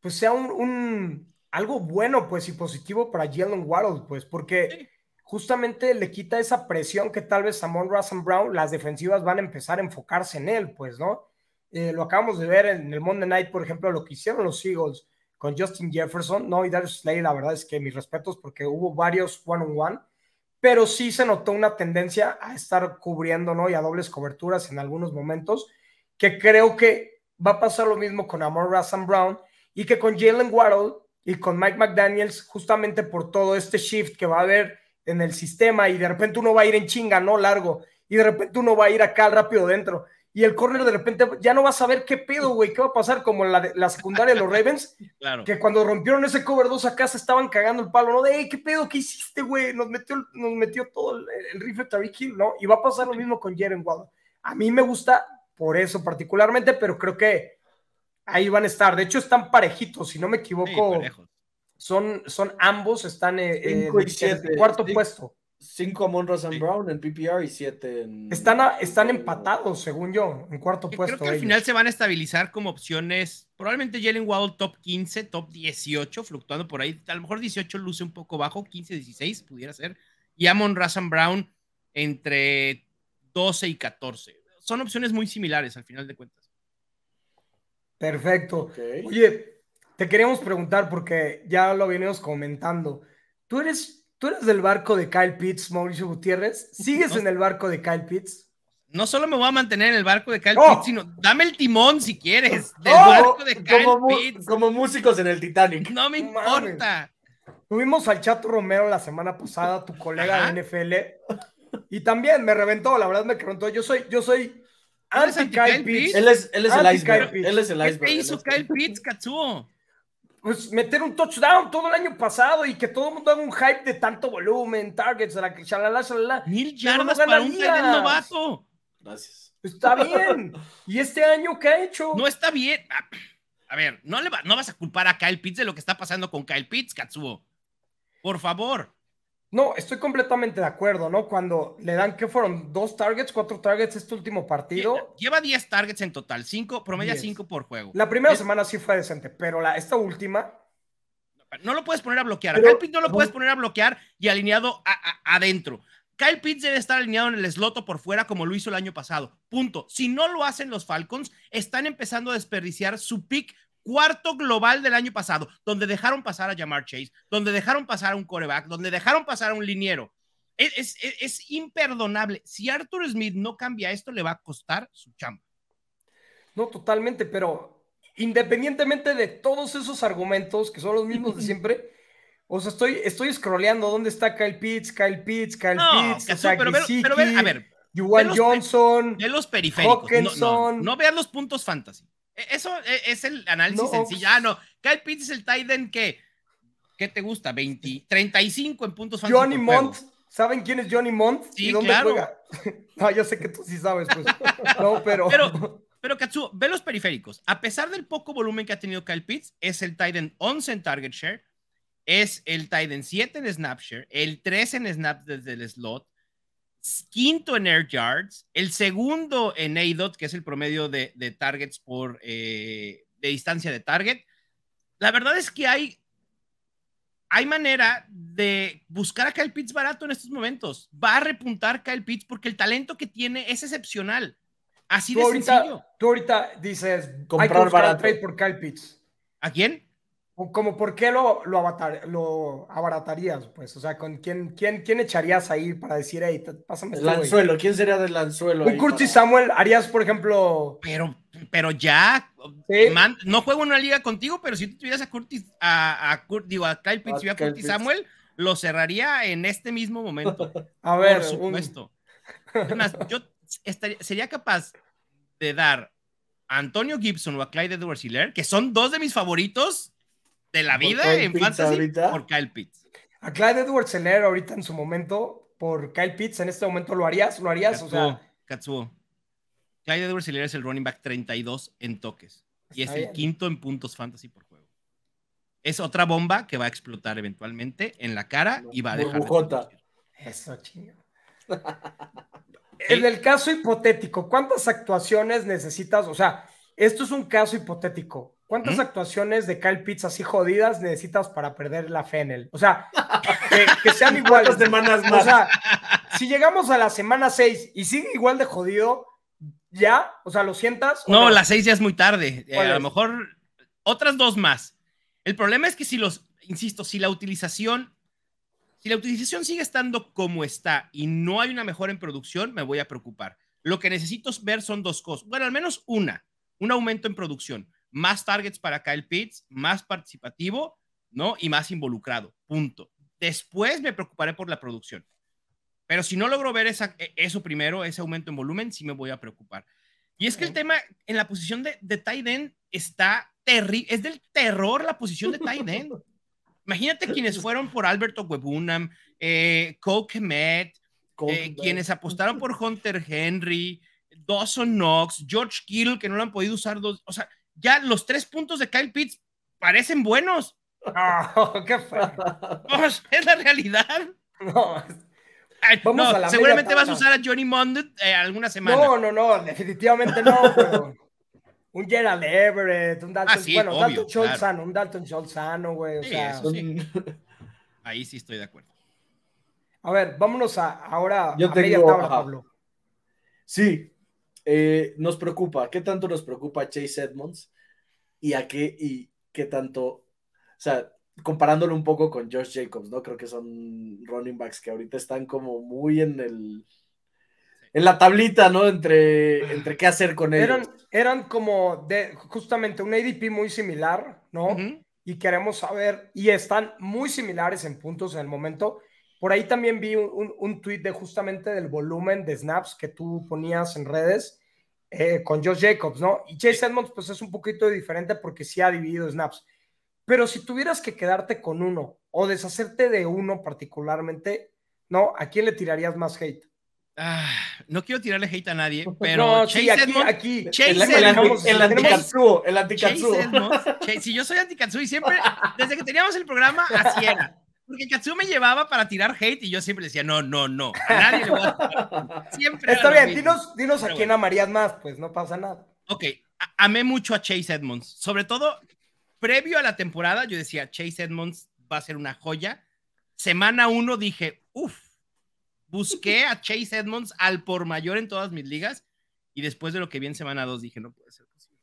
pues sea un, algo bueno, pues, y positivo para Jalen Waddle, pues, porque justamente le quita esa presión que tal vez Amon Russell Brown, las defensivas van a empezar a enfocarse en él, pues, ¿no? Eh, lo acabamos de ver en el Monday Night, por ejemplo, lo que hicieron los Eagles con Justin Jefferson, ¿no? Y Darius Slay, la verdad es que mis respetos porque hubo varios one-on-one, pero sí se notó una tendencia a estar cubriendo, ¿no? Y a dobles coberturas en algunos momentos, que creo que va a pasar lo mismo con Amor Russell Brown y que con Jalen Waddle y con Mike McDaniels, justamente por todo este shift que va a haber en el sistema y de repente uno va a ir en chinga, no largo, y de repente uno va a ir acá rápido dentro. Y el corner de repente ya no va a saber qué pedo, güey, qué va a pasar como la, la secundaria de los Ravens, Claro. que cuando rompieron ese cover 2 acá se estaban cagando el palo, ¿no? De, "Ey, ¿qué pedo? ¿Qué hiciste, güey? Nos metió, nos metió todo el, el rifle Tariq Hill, ¿no? Y va a pasar lo mismo con Jaren Waddle. A mí me gusta por eso particularmente, pero creo que ahí van a estar. De hecho, están parejitos, si no me equivoco. son, son ambos, están eh, eh, en siete. el cuarto puesto. 5 Amon Razan Sí. Brown en PPR y 7 en. Están, a- están empatados, según yo, en cuarto puesto. Creo que al ellos. final se van a estabilizar como opciones. Probablemente Jalen Waddle top 15, top 18, fluctuando por ahí. A lo mejor 18 luce un poco bajo, 15, 16 pudiera ser. Y Amon Razan Brown entre 12 y 14. Son opciones muy similares al final de cuentas. Perfecto. Oye, te queríamos preguntar, porque ya lo venimos comentando. ¿Tú eres, ¿Tú eres del barco de Kyle Pitts, Mauricio Gutiérrez? ¿Sigues No. en el barco de Kyle Pitts? No solo me voy a mantener en el barco de Kyle ¡Oh! Pitts, sino dame el timón si quieres. Del ¡Oh! barco de Kyle como, Pitts. como músicos en el Titanic. No me mames. importa. Tuvimos al Chato Romero la semana pasada, tu colega Ajá. de NFL, y también me reventó, la verdad me reventó. Yo soy, yo soy ¿Eres anti Kyle Kyle Pitts. Pitts? Él es, él es el iceberg. Kyle Pitts. Él es el ¿Qué iceberg. él hizo Kyle Pitts, Katsuo? Pues meter un touchdown todo el año pasado y que todo el mundo haga un hype de tanto volumen, targets, la que shalala, shalala. Mil no yardas para un novato. Gracias. Está bien. ¿Y este año qué ha hecho? No está bien. A, a ver, no, le va- no vas a culpar a Kyle Pitts de lo que está pasando con Kyle Pitts, Katsuo. Por favor. No, estoy completamente de acuerdo, ¿no? Cuando le dan, ¿qué fueron? ¿Dos targets, cuatro targets este último partido? Lleva 10 targets en total, 5, promedia 10. 5 por juego. La primera Es- semana sí fue decente, pero la, esta última, No lo puedes poner a bloquear. Pero- a Kyle Pitts no lo puedes poner a bloquear y alineado a- a- adentro. Kyle Pitts debe estar alineado en el slot o por fuera como lo hizo el año pasado. Punto. Si no lo hacen los Falcons, están empezando a desperdiciar su pick cuarto global del año pasado, donde dejaron pasar a Jamar Chase, donde dejaron pasar a un coreback, donde dejaron pasar a un liniero. Es, es- imperdonable. Si Arthur Smith no cambia esto, le va a costar su chamba. no totalmente, pero independientemente de todos esos argumentos, que son los mismos de siempre, o sea, estoy, estoy scrolleando dónde está Kyle Pitts, Kyle Pitts, Kyle No, Pitts, pero, ve- pero ve- a ver, Juwan Johnson. Ve los periféricos. No, no, no veas los puntos fantasy. E- Eso e- es el análisis No, sencillo. Ah, no. Kyle Pitts es el tight end que. ¿Qué te gusta? 20, 35 en puntos. Johnny. Mont, ¿saben quién es Johnny Mont? Sí, ¿Y dónde claro. juega? No, yo sé que tú sí sabes, pues. No, pero. Pero, pero Katsuo, ve los periféricos. A pesar del poco volumen que ha tenido Kyle Pitts, es el tight end 11 en target share, es el tight end 7 en snap share, el 3 en snaps desde el slot, quinto en air yards, el segundo en ADOT, que es el promedio de, de targets por eh, de distancia de target. La verdad es que hay, hay manera de buscar a Kyle Pitts barato en estos momentos. Va a repuntar Kyle Pitts porque el talento que tiene es excepcional. Así tú, de ahorita, sencillo. tú ahorita dices, hay que Comprar buscar barato. trade por Kyle Pitts. ¿A quién? Como, ¿por qué lo, lo, avatar- lo abaratarías? Pues, o sea, ¿con quién, quién, quién echarías ahí para decir, hey, pásame El este güey"? anzuelo. ¿Quién sería del anzuelo? Un Curtis para- Samuel, harías, por ejemplo, Pero, pero ya, Sí. man, no juego en una liga contigo, pero si tú tuvieras a Curtis, a, a digo, a Kyle Pitts A y a Curtis Pitts. Samuel, lo cerraría en este mismo momento. a ver, por supuesto. Yo estaría- sería capaz de dar a Antonio Gibson o a Clyde edwards helaire que son dos de mis favoritos de la vida en Pitts fantasy, ahorita. por Kyle Pitts. a Clyde Edwards Helaire ahorita en su momento, por Kyle Pitts, en este momento, ¿lo harías? ¿Lo harías? O Katsuo, sea, Katsuo. Clyde edwards helaire es el running back 32 en toques y es el quinto en puntos fantasy por juego. Es otra bomba que va a explotar eventualmente en la cara y va a dejar de eso, chingo. En el caso hipotético, ¿cuántas actuaciones necesitas? O sea, esto es un caso hipotético. ¿Cuántas Ujú. actuaciones de Kyle Pitts así jodidas necesitas para perder la fe en él? O sea, que, que sean iguales. ¿Cuántas semanas O más? sea, si llegamos a la semana 6 y sigue igual de jodido, ¿ya? O sea, ¿lo sientas? o No, las seis ya es muy tarde. Eh, ¿Cuál a lo mejor otras dos más. El problema es que si los, insisto, si la utilización, si la utilización sigue estando como está y no hay una mejora en producción, me voy a preocupar. Lo que necesito ver son dos cosas. Bueno, al menos una, un aumento en producción, más targets para Kyle Pitts, más participativo ¿no? Y más involucrado, punto. Después me preocuparé por la producción. Pero si no logro ver esa, e, eso primero, ese aumento en volumen, sí me voy a preocupar. Y es que el tema en la posición de, de tight end está terrible, es del terror la posición de tight end. Imagínate quienes fueron por Alberto Webunam, eh, Cole Kemet, eh, quienes apostaron por Hunter Henry, Dawson Knox, George Kittle, que no lo han podido usar dos. O sea, ya los tres puntos de Kyle Pitts parecen buenos. Oh, qué feo. es la realidad. No, Ay, Vamos no, a la seguramente media vas a tabla. usar a Johnny Mondet eh, alguna semana. no, no, no, definitivamente no, pero un Gerald Everett, un Dalton, Ah, sí, bueno, obvio, Dalton Schultz claro. sano, un Dalton Schultz sano, güey, o Sí, sea, eso sí. Ahí sí estoy de acuerdo. a ver, vámonos a, ahora Yo a media tengo- tabla, ajá. Pablo. Sí, eh, nos preocupa. ¿Qué tanto nos preocupa Chase Edmonds? ¿Y a qué y qué tanto? O sea, comparándolo un poco con Josh Jacobs, ¿no? Creo que son running backs que ahorita están como muy en el en la tablita, ¿no? Entre, entre qué hacer con ellos. Eran, eran como de justamente un ADP muy similar, ¿no? Y queremos saber, y están muy similares en puntos en el momento. Por ahí también vi un, un, un tweet de justamente del volumen de snaps que tú ponías en redes eh, con Josh Jacobs, ¿no? Y Chase Edmonds, pues es un poquito diferente porque sí ha dividido snaps. Pero si tuvieras que quedarte con uno o deshacerte de uno particularmente, ¿no? ¿A quién le tirarías más hate? Ah, no quiero tirarle hate a nadie, pero no, Chase sí, aquí, Edmonds, aquí. Chase el, el, Edmonds, el el Chase anticatsuo. Edmonds, Chase- si yo soy anti-Katsu y siempre, desde que teníamos el programa, así era. Porque Katsu me llevaba para tirar hate y yo siempre decía, no, no, no, a nadie le voy a tirar. Siempre Está bien, dinos, dinos a quién bueno. amarías más, pues no pasa nada. Ok, a- amé mucho a Chase Edmonds. Sobre todo, previo a la temporada, yo decía, Chase Edmonds va a ser una joya. Semana uno dije, uff, busqué a Chase Edmonds al por mayor en todas mis ligas. Y después de lo que vi en semana dos, dije, no puede ser posible.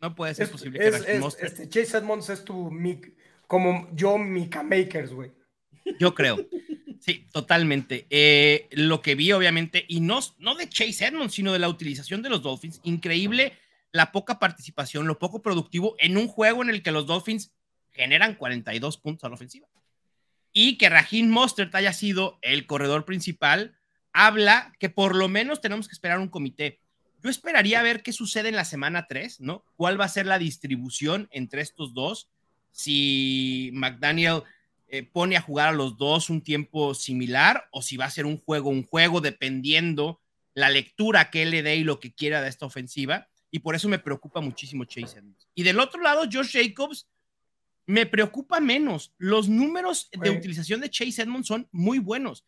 No puede ser Es- posible que es- este, Chase Edmonds es tu mic, como yo, Mika Makers, güey. Yo creo. Sí, totalmente. Eh, lo que vi, obviamente, y no, no de Chase Edmonds, sino de la utilización de los Dolphins. Increíble la poca participación, lo poco productivo en un juego en el que los Dolphins generan 42 puntos a la ofensiva. Y que Raheem Mostert haya sido el corredor principal, habla que por lo menos tenemos que esperar un comité. Yo esperaría ver qué sucede en la semana 3, ¿no? ¿Cuál va a ser la distribución entre estos dos? Si McDaniel eh, pone a jugar a los dos un tiempo similar o si va a ser un juego, un juego, dependiendo la lectura que él le dé y lo que quiera de esta ofensiva. Y por eso me preocupa muchísimo Chase Edmonds. Y del otro lado, Josh Jacobs me preocupa menos. Los números de utilización de Chase Edmonds son muy buenos.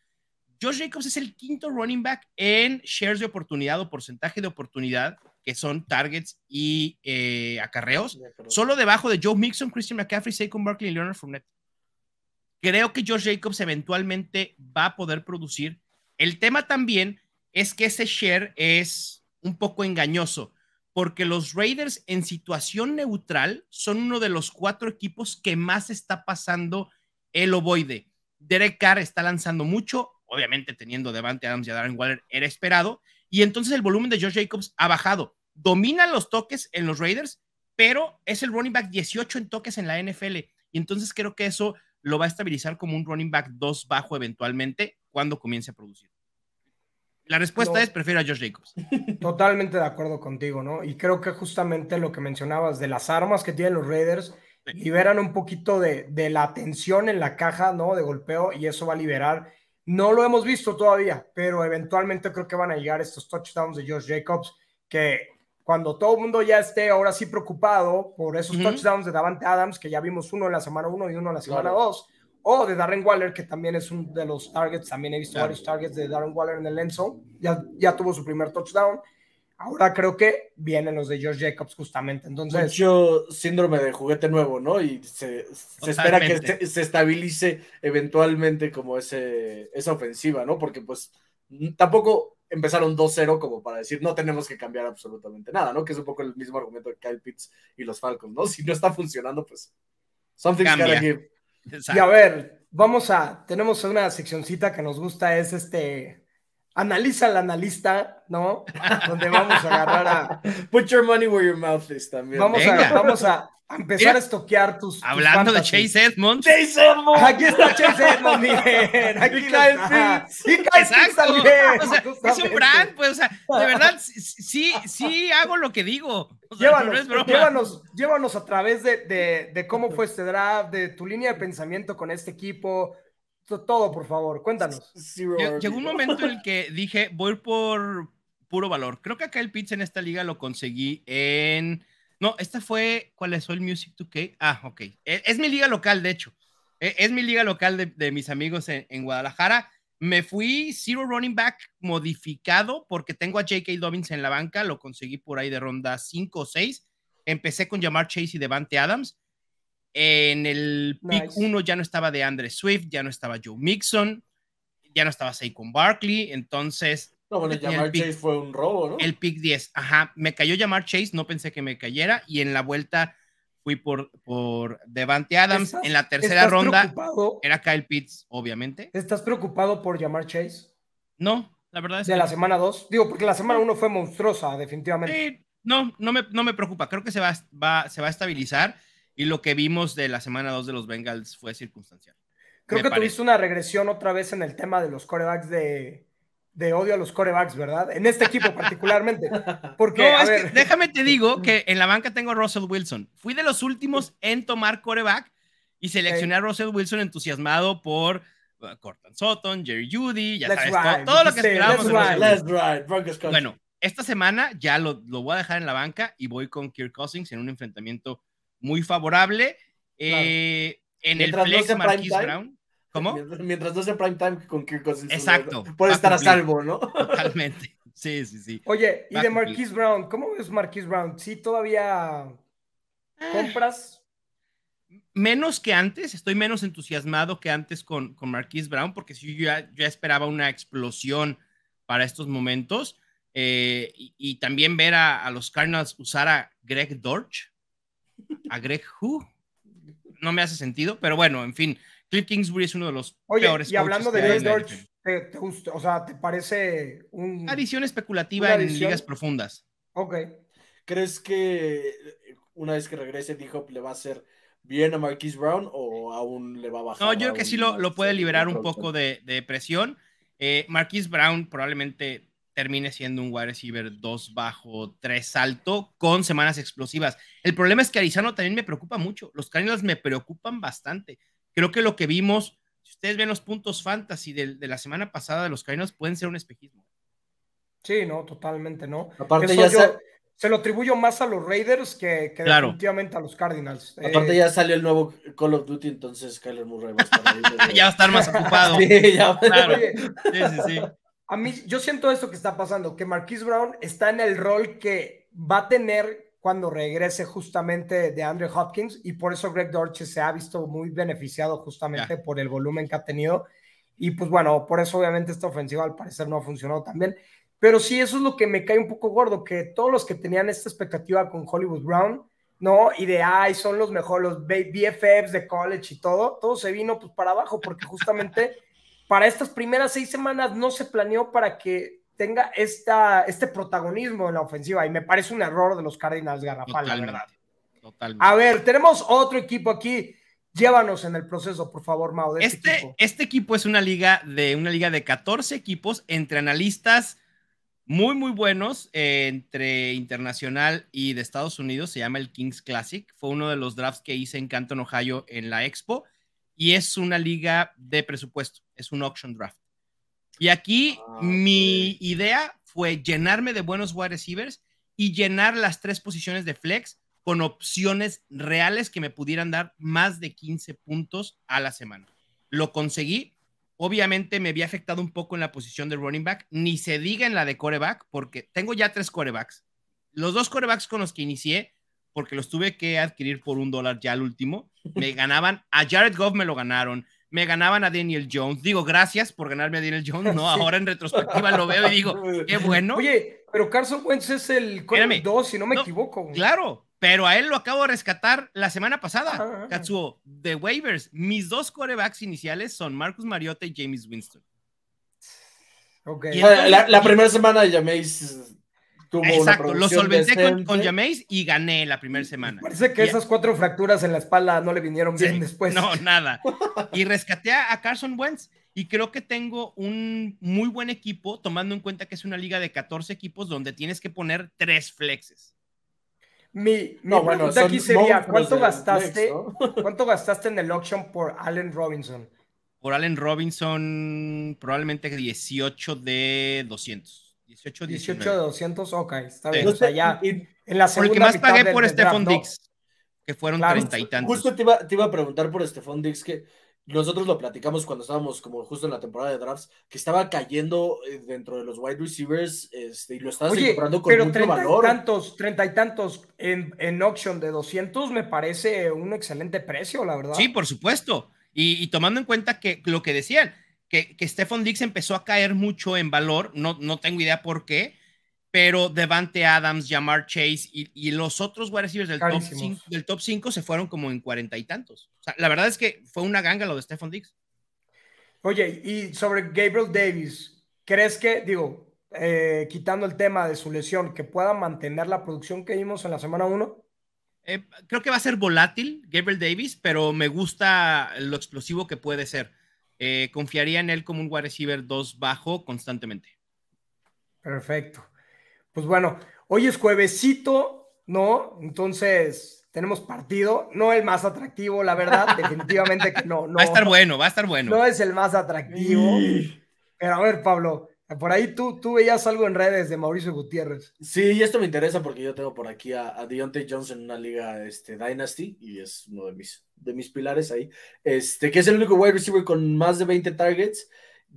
Josh Jacobs es el quinto running back en shares de oportunidad o porcentaje de oportunidad, que son targets y eh, acarreos, solo debajo de Joe Mixon, Christian McCaffrey, Saquon Barkley y Leonard Fournette. Creo que Josh Jacobs eventualmente va a poder producir. El tema también es que ese share es un poco engañoso, porque los Raiders en situación neutral son uno de los cuatro equipos que más está pasando el ovoide. Derek Carr está lanzando mucho, obviamente teniendo Devante Adams y a Darren Waller era esperado, y entonces el volumen de Josh Jacobs ha bajado. Domina los toques en los Raiders, pero es el running back 18 en toques en la NFL, y entonces creo que eso lo va a estabilizar como un running back 2 bajo eventualmente cuando comience a producir. La respuesta No. es prefiero a Josh Jacobs. Totalmente de acuerdo contigo, ¿no? Y creo que justamente lo que mencionabas de las armas que tienen los Raiders Sí. liberan un poquito de, de la tensión en la caja, ¿no? De golpeo y eso va a liberar. No lo hemos visto todavía, pero eventualmente creo que van a llegar estos touchdowns de Josh Jacobs que cuando todo el mundo ya esté ahora sí preocupado por esos Ujú. touchdowns de Davante Adams, que ya vimos uno en la semana 1 y uno en la semana Claro. 2, o de Darren Waller, que también es uno de los targets, también he visto Claro. varios targets de Darren Waller en el end zone, ya, ya tuvo su primer touchdown. Ahora creo que vienen los de Josh Jacobs justamente. Entonces, Mucho síndrome de juguete nuevo, ¿no? Y se, se espera que se, se estabilice eventualmente como ese, esa ofensiva, ¿no? Porque pues tampoco empezaron 2-0 como para decir no tenemos que cambiar absolutamente nada, ¿no? Que es un poco el mismo argumento de Kyle Pitts y los Falcons, ¿no? Si no está funcionando, pues something's Cambia. gotta give. y a ver, vamos a, tenemos una seccioncita que nos gusta, es este, analiza al analista, ¿no? Donde vamos a agarrar a, Put your money where your mouth is también. vamos a, vamos a, a empezar a estoquear tus. Hablando de Chase Edmonds. Chase Edmonds. Aquí está Chase Edmonds, miren. Aquí y Kyle Pitts. Y Kyle Pitts también. O sea, es un brand, pues, o sea, de verdad, sí, sí hago lo que digo. O sea, llévanos, no es broma. llévanos, llévanos a través de, de, de, cómo fue este draft, de tu línea de pensamiento con este equipo. Todo, por favor, cuéntanos. Llegó un momento en el que dije, voy por puro valor. Creo que acá el Pitts en esta liga lo conseguí en no, esta fue, ¿cuál es el Music 2K? Ah, ok. Es, es, mi liga local, de hecho. Es, es mi liga local de, de mis amigos en, en, Guadalajara. Me fui Zero Running Back modificado porque tengo a J.K. Dobbins en la banca. Lo conseguí por ahí de ronda 5 o 6. Empecé con Jamar Chase y Devante Adams. En el pick 1 nice. ya no estaba de Andre Swift, ya no estaba Joe Mixon, ya no estaba Saquon Barkley. Entonces no, bueno, Jamar Chase fue un robo, ¿no? El pick 10, ajá. Me cayó Jamar Chase, no pensé que me cayera. Y en la vuelta fui por, por Devante Adams. ¿Estás, en la tercera ronda preocupado? era Kyle Pitts, obviamente. ¿Estás preocupado por Jamar Chase? No, la verdad es De que la semana 2. Digo, porque la semana 1 fue monstruosa, definitivamente. Sí, no, no me, no me preocupa. Creo que se va, va, se va a estabilizar. Y lo que vimos de la semana 2 de los Bengals fue circunstancial. Creo me que parece. tuviste una regresión otra vez en el tema de los corebacks de, de odio a los corebacks, ¿verdad? En este equipo particularmente. Porque, no, a es ver. Que, déjame te digo que en la banca tengo a Russell Wilson. Fui de los últimos en tomar coreback y seleccioné a Russell Wilson entusiasmado por uh, Cortland Sutton, Jerry Judy, ya Let's sabes, ride. todo, todo, lo que Sí, esperábamos. Bueno, esta semana ya lo, lo, voy a dejar en la banca y voy con Kirk Cousins en un enfrentamiento muy favorable. Claro. Eh, en Mientras el no flex prime Marquise. Brown. ¿Cómo? Mientras, mientras no sea prime time con Kirk Cousins. Exacto. Puede estar a salvo, ¿no? Totalmente. Sí, sí, sí. Oye, y Va de. Marquise Brown, ¿cómo ves Marquise Brown? ¿Sí todavía Ah. compras? menos que antes, estoy menos entusiasmado que antes con, con Marquise Brown, porque sí, yo ya, yo ya esperaba una explosión para estos momentos. eh, y, y también ver a, a, los Cardinals usar a Greg Dortch, a Greg Who, no me hace sentido, pero bueno, en fin, Cliff Kingsbury es uno de los Oye, peores. y hablando de Dortch, NFL. ¿te, te gusta? O sea, ¿te parece un... Adición especulativa Una en ligas profundas. Ok. ¿Crees que una vez que regrese D-Hop le va a hacer bien a Marquise Brown o aún le va a bajar? No, yo creo que sí lo, lo puede liberar un poco de, de presión. Eh, Marquise Brown probablemente termine siendo un wide receiver 2 bajo, 3 alto, con semanas explosivas. El problema es que Arizona también me preocupa mucho. Los Cardinals me preocupan bastante. Creo que lo que vimos, si ustedes ven los puntos fantasy de, de la semana pasada de los Cardinals, pueden ser un espejismo. Sí, no, totalmente no. Aparte Eso ya yo sa- se lo atribuyo más a los Raiders que, que Claro. definitivamente a los Cardinals. Aparte Eh, ya salió el nuevo Call of Duty, entonces Kyler Murray va a estar ahí. ya va a estar más ocupado. Sí, ya. Claro. oye, Sí, sí, sí. a mí, yo siento esto que está pasando, que Marquise Brown está en el rol que va a tener cuando regrese justamente de Andrew Hopkins y por eso Greg Dortch se ha visto muy beneficiado justamente Ya. por el volumen que ha tenido y pues bueno, por eso obviamente esta ofensiva al parecer no ha funcionado tan bien, pero sí eso es lo que me cae un poco gordo, que todos los que tenían esta expectativa con Hollywood Brown, ¿no? Y de, ay, son los mejores, los BFFs de college y todo, todo se vino pues para abajo porque justamente para estas primeras seis semanas no se planeó para que tenga esta, este protagonismo en la ofensiva y me parece un error de los Cardinals garrafal, la verdad. Totalmente. A ver, tenemos otro equipo aquí. Llévanos en el proceso, por favor, Mau, de este, Este, equipo. este equipo es una liga de una liga de 14 equipos entre analistas muy muy buenos eh, entre internacional y de Estados Unidos se llama el Kings Classic fue uno de los drafts que hice en Canton Ohio en la Expo y es una liga de presupuesto es un auction draft y aquí Ah, mi idea fue llenarme de buenos wide receivers y llenar las tres posiciones de flex con opciones reales que me pudieran dar más de 15 puntos a la semana. Lo conseguí. Obviamente me había afectado un poco en la posición de running back, ni se diga en la de coreback, porque tengo ya tres corebacks. Los dos corebacks con los que inicié, porque los tuve que adquirir por un dólar ya al último, me ganaban, a Jared Goff me lo ganaron, me ganaban a Daniel Jones. Digo, gracias por ganarme a Daniel Jones, ¿no? Sí. Ahora en retrospectiva lo veo y digo, qué bueno. Oye, pero Carson Wentz es el Espérame. 2, si no me No, equivoco. güey. Claro, pero a él lo acabo de rescatar la semana pasada, Ah. Katsuo, de waivers. Mis dos corebacks iniciales son Marcus Mariota y James Winston. Ok. Y Ah, La, la primera semana de Jameis tuvo una Exacto, lo solventé con, decente. con Jameis y gané la primera semana. Parece que Y- esas cuatro fracturas en la espalda no le vinieron bien después. No, nada. Y rescaté a, Carson Wentz y creo que tengo un muy buen equipo, tomando en cuenta que es una liga de 14 equipos donde tienes que poner tres flexes. Mi, mi No, bueno, pregunta aquí sería, ¿cuánto gastaste, flex, ¿no? ¿cuánto gastaste en el auction por Allen Robinson? Por Allen Robinson, probablemente 18 de 200. 18, 18 de 19. 200, ok, está Sí. bien. No o sea, ya y- en la segunda el que más pagué del- por Stephon. Dix, que fueron Claro. treinta y tantos. Justo te iba, te iba a preguntar por Stephon Dix, que nosotros lo platicamos cuando estábamos como justo en la temporada de drafts, que estaba cayendo eh, dentro de los wide receivers este, y lo estabas Oye, comprando con pero mucho treinta y valor. tantos, treinta y tantos en, en auction de 200 me parece un excelente precio, la verdad. Sí, por supuesto. Y, y tomando en cuenta que lo que decían, que, que Stephon Dix empezó a caer mucho en valor, no, no tengo idea por qué, pero Devante Adams, Jamar Chase y, y los otros wide receivers del top, Carísimos. 5, del top 5 se fueron como en cuarenta y tantos. O sea, la verdad es que fue una ganga lo de Stephon Dix. Oye, y sobre Gabriel Davis, ¿crees que, digo, eh, quitando el tema de su lesión, que pueda mantener la producción que vimos en la semana 1? Eh, creo que va a ser volátil Gabriel Davis, pero me gusta lo explosivo que puede ser. Eh, confiaría en él como un wide receiver 2 bajo constantemente. Perfecto. Pues bueno, hoy es juevesito, ¿no? Entonces tenemos partido, no el más atractivo, la verdad, definitivamente que no, no, Va a estar bueno, va a estar bueno. no es el más atractivo. Pero a ver, Pablo, por ahí tú, tú veías algo en redes de Mauricio Gutiérrez. Sí, y esto me interesa porque yo tengo por aquí a, a Deontay Johnson en una liga este, Dynasty y es uno de mis, de mis pilares ahí, este, que es el único wide receiver con más de 20 targets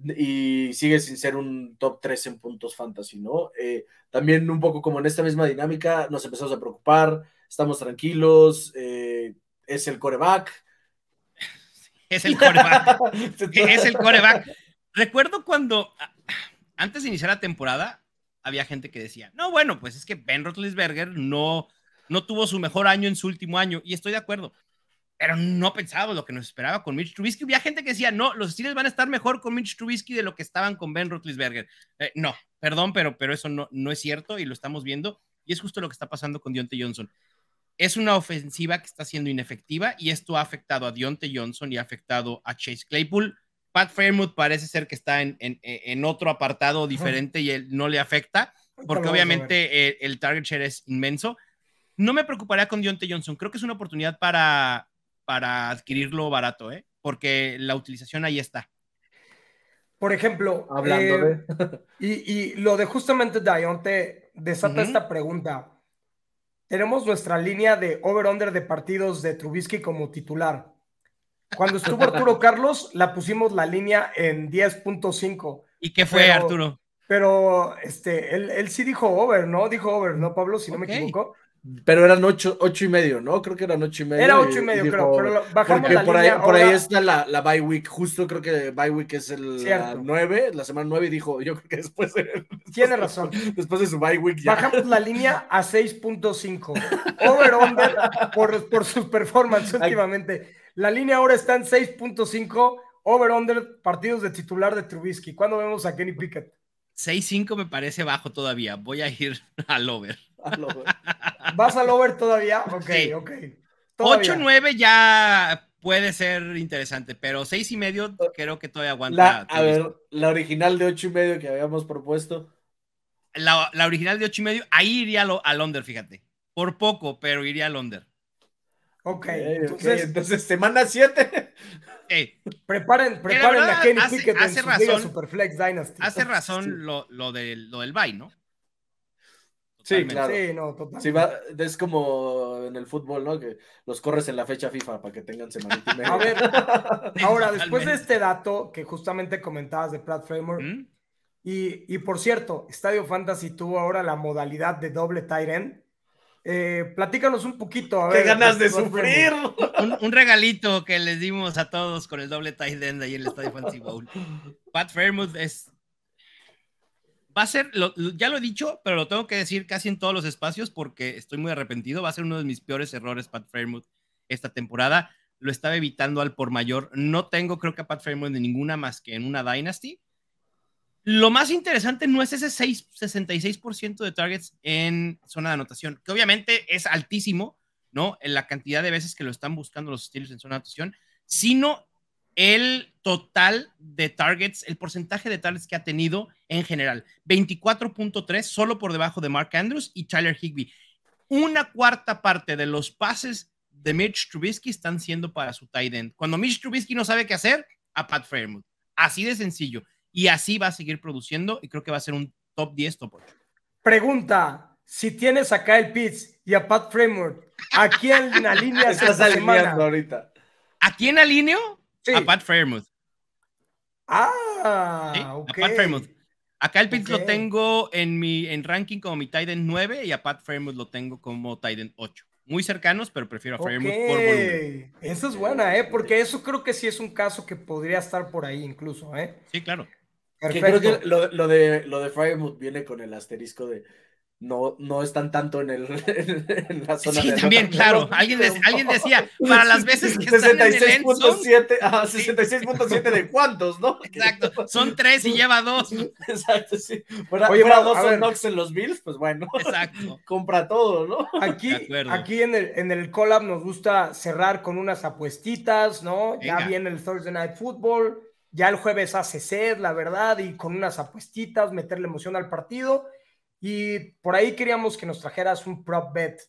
y sigue sin ser un top 3 en puntos fantasy, ¿no? Eh, también un poco como en esta misma dinámica nos empezamos a preocupar, estamos tranquilos, eh, es el coreback. Es el coreback. es el coreback. Recuerdo cuando, antes de iniciar la temporada, había gente que decía, no, bueno, pues es que Ben Roethlisberger no, no tuvo su mejor año en su último año, y estoy de acuerdo, pero no pensábamos lo que nos esperaba con Mitch Trubisky. Había gente que decía, no, los Steelers van a estar mejor con Mitch Trubisky de lo que estaban con Ben Roethlisberger. Eh, no, perdón, pero, pero eso no, no es cierto y lo estamos viendo, y es justo lo que está pasando con Deontay Johnson. Es una ofensiva que está siendo inefectiva y esto ha afectado a Deontay Johnson y ha afectado a Chase Claypool. Pat Fairmouth parece ser que está en, en, en otro apartado diferente y él no le afecta, porque obviamente eh, el target share es inmenso. No me preocuparía con Deontay Johnson. Creo que es una oportunidad para, para adquirirlo barato, ¿eh? porque la utilización ahí está. Por ejemplo, Hablando eh, de... y, y lo de justamente Dionte desata Ujú. esta pregunta. Tenemos nuestra línea de over-under de partidos de Trubisky como titular. Cuando estuvo Arturo Carlos, la pusimos la línea en 10.5. ¿Y qué fue, Pero- Arturo? Pero este, él, él sí dijo over, ¿no? Dijo over, ¿no, Pablo? Si no me equivoco. Pero eran ocho, ocho y medio, ¿no? Creo que eran ocho y medio. Era ocho y medio, dijo- creo. Pero lo- bajamos Porque la por ahí, por está la, la bye week, justo creo que bye week es el la 9, la semana 9 y dijo, yo creo que después de, Tiene razón. después de su bye week ya. Bajamos la línea a 6.5. Over-under por, por sus performances últimamente. La línea ahora está en 6.5. Over-under partidos de titular de Trubisky. ¿Cuándo vemos a Kenny Pickett? 6-5 me parece bajo todavía. Voy a ir al over. ¿Vas al over todavía? Ok, Sí. ok. Todavía. 8-9 ya puede ser interesante, pero 6 y medio creo que todavía aguanta. La, a Trubisky. ver, la original de ocho y medio que habíamos propuesto. La, la original de 8 y medio, ahí iría lo- al under, fíjate. Por poco, pero iría al under. Ok, Ok, ok, entonces entonces semana 7. Eh, preparen, preparen verdad, a Kenny hace- Pickett hace razón. Superflex Dynasty. hace razón Sí. lo, lo, del, lo del bye, ¿no? Sí, claro. Sí, no, total. Sí, va, es como en el fútbol, ¿no? Que los corres en la fecha FIFA para que tengan semanita y media. A ver, ahora, después de este dato que justamente comentabas de Pratt Framework, ¿Mm? Y, y por cierto, Estadio Fantasy tuvo ahora la modalidad de doble tight end. Eh, platícanos un poquito. A ¡Qué ver, ganas de sufrir! Un, un regalito que les dimos a todos con el doble tight end ahí en el Estadio Fantasy Bowl. Pat Fairmouth es. Va a ser, lo- lo- ya lo he dicho, pero lo tengo que decir casi en todos los espacios porque estoy muy arrepentido. Va a ser uno de mis peores errores, Pat Fairmouth, esta temporada. Lo estaba evitando al por mayor. No tengo, creo que a Pat Fairmouth de ninguna más que en una Dynasty. Lo más interesante no es ese 6, 66% de targets en zona de anotación, que obviamente es altísimo, ¿no? En la cantidad de veces que lo están buscando los Steelers en zona de anotación, sino el total de targets, el porcentaje de targets que ha tenido en general. 24.3, solo por debajo de Mark Andrews y Tyler Higby. Una cuarta parte de los pases de Mitch Trubisky están siendo para su tight end. Cuando Mitch Trubisky no sabe qué hacer, a Pat Fairmouth. Así de sencillo. Y así va a seguir produciendo y creo que va a ser un top 10, top 8. Pregunta, si tienes acá el Pitts y a Pat Framework, ¿a quién alineas Estás esta semana? alineando ahorita. ¿A quién alineo? Sí. A Pat Fairmouth. Ah, ¿sí? ok. A Pat Fairmouth. Acá el Pitts lo tengo en mi en ranking como mi tight end 9 y a Pat Fairmouth lo tengo como tight end 8. Muy cercanos, pero prefiero a Ok, Fairmouth por volumen. Esa es buena, ¿eh? Porque eso creo que sí es un caso que podría estar por ahí incluso, ¿eh? Sí, claro. Que Perfecto. creo que lo, lo de lo de Frymouth viene con el asterisco de no, no están tanto en, el, en la zona Sí, de también, anotación. claro. Alguien, de- alguien decía, para las veces que están en el end zone, 66.7 ah, 66.7 de cuántos, ¿no? exacto, son tres y lleva dos. Exacto, sí. Fuera, Oye, fuera dos. Knox en los Bills, pues bueno, Exacto. compra todo, ¿no? Aquí, aquí en el, en el collab nos gusta cerrar con unas apuestitas, ¿no? Ya Venga. viene el Thursday Night Football, ya el jueves hace sed, la verdad, y con unas apuestitas, meterle emoción al partido. Y por ahí queríamos que nos trajeras un prop bet.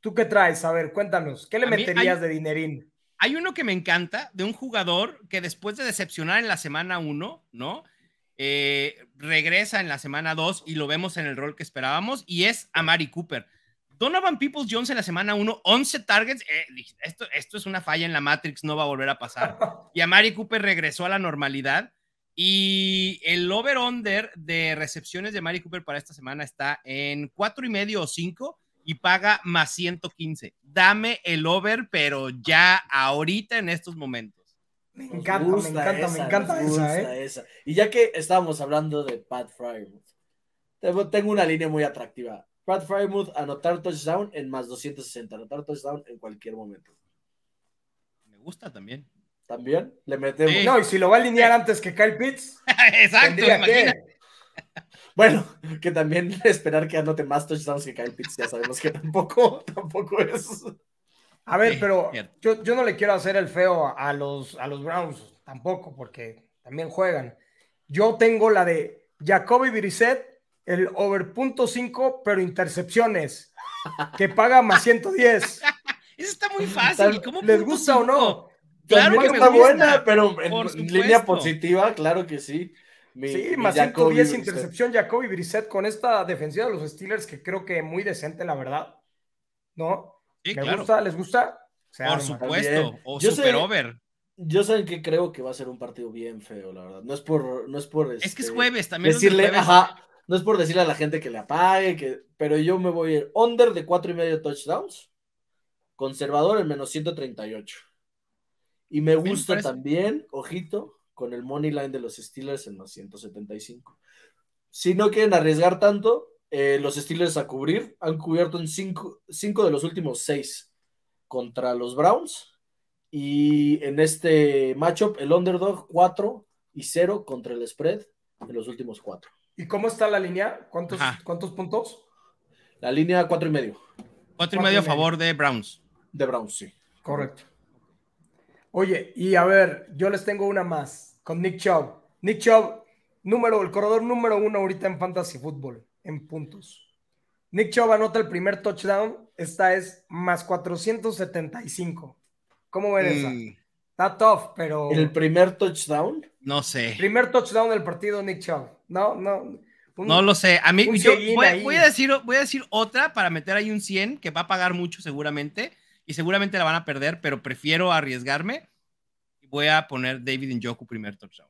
¿Tú qué traes? A ver, cuéntanos, ¿qué le A meterías hay- de dinerín? Hay uno que me encanta de un jugador que después de decepcionar en la semana 1, ¿no? Eh, regresa en la semana 2 y lo vemos en el rol que esperábamos y es Amari Cooper. Donovan Peoples Jones en la semana 1, 11 targets. eh, esto, esto es una falla en la Matrix, no va a volver a pasar. Y Amari Cooper regresó a la normalidad. Y el over-under de recepciones de Amari Cooper para esta semana está en cuatro y medio o 5 y paga más 115. Dame el over, pero ya ahorita en estos momentos. Me encanta, me encanta, me encanta esa, ¿eh? esa. Y ya que estábamos hablando de Pat tengo, tengo una línea muy atractiva. Pat Frymouth anotar touchdown en más 260, anotar touchdown en cualquier momento. Me gusta también. También le metemos. Sí. No, y si lo va a alinear antes que Kyle Pitts, Exacto, que. Bueno, que también esperar que anote más touchdowns que Kyle Pitts, ya sabemos que tampoco, tampoco es. A ver, Sí, pero yo, yo no le quiero hacer el feo a los, a los Browns tampoco, porque también juegan. Yo tengo la de Jacoby Brissett, el over punto cinco, pero intercepciones, que paga más 110. Eso está muy fácil. ¿Cómo ¿Les gusta o no? Claro También que me está gusta. buena, pero en línea positiva, claro que sí. Mi- Sí, mi más Jacoby 110 Brissett. intercepción Jacoby Brissett con esta defensiva de los Steelers que creo que muy decente, la verdad. ¿No? Sí, ¿Me claro. gusta? ¿Les gusta? Se Por arma. supuesto. O Yo super sé- over. Yo saben que creo que va a ser un partido bien feo, la verdad. No es por, no es por Es que es este, jueves también. decirle, jueves. ajá, no es por decirle a la gente que le apague, que, pero yo me voy a ir under de cuatro y medio touchdowns, conservador en menos 138. Y me me gusta parece. también, ojito, con el money line de los Steelers en los 175. Si no quieren arriesgar tanto, eh, los Steelers a cubrir han cubierto en cinco, cinco de los últimos seis contra los Browns. Y en este matchup, el underdog 4 y 0 contra el spread en los últimos cuatro. ¿Y cómo está la línea? ¿Cuántos, Ajá. ¿cuántos puntos? La línea 4 y medio Cuatro y cuatro medio a favor de Browns. de Browns, sí. Correcto. Oye, y a ver, yo les tengo una más con Nick Chubb. Nick Chubb, número, el corredor número uno ahorita en Fantasy Football, en puntos. Nick Chubb anota el primer touchdown. Esta es más 475. ¿Cómo ven esa? Está tough, pero. El primer touchdown. no sé. Primer touchdown del partido, Nick Chubb. No, no. un- No lo sé. A mí, yo voy, a decir, voy a decir otra para meter ahí un 100 que va a pagar mucho seguramente y seguramente la van a perder, pero prefiero arriesgarme. Voy a poner David Njoku primer touchdown.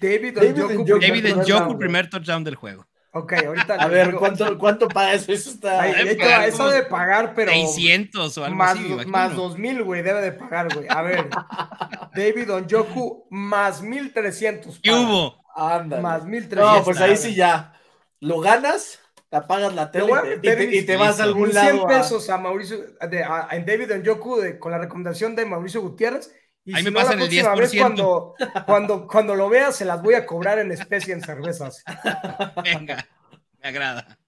David, David Njoku, David. Njoku primer touchdown del juego. Ok, ahorita. A ver, digo- ¿cuánto, cuánto paga eso? Eso está. Pagar eso debe pagar, pero. 600 o algo más, así, más 2000, güey, debe de pagar, güey. A ver, David Onjoku más 1300. ¿Qué hubo? Ándale. Más 1300. No, pues ahí sí ya. Lo ganas, te apagas la Te tele te, y te- y te vas listo. a algún 100 lado. a- pesos a Mauricio, de- a, a David Onjoku de- con la recomendación de Mauricio Gutiérrez Y Ahí si me no, pasan la el 10%. Vez cuando, cuando, cuando lo veas, se las voy a cobrar en especie en cervezas. Venga, me agrada.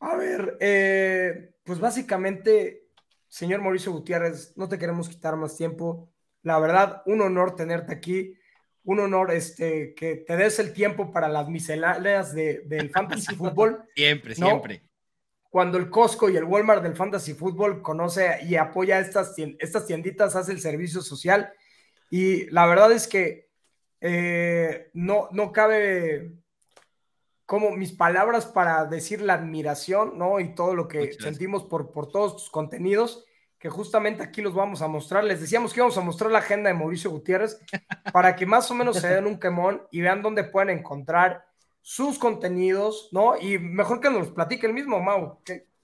A ver, eh, pues básicamente, señor Mauricio Gutiérrez, no te queremos quitar más tiempo. La verdad, un honor tenerte aquí. Un honor este, que te des el tiempo para las misceláneas de, del fantasy fútbol. Siempre, siempre cuando el Costco y el Walmart del Fantasy Football conoce y apoya estas, estas tienditas, hace el servicio social. Y la verdad es que eh, no, no cabe como mis palabras para decir la admiración, ¿no? Y todo lo que sentimos por, por todos tus contenidos, que justamente aquí los vamos a mostrar. Les decíamos que íbamos a mostrar la agenda de Mauricio Gutiérrez para que más o menos se den un quemón y vean dónde pueden encontrar sus contenidos, ¿no? Y mejor que nos platique el mismo, Mau.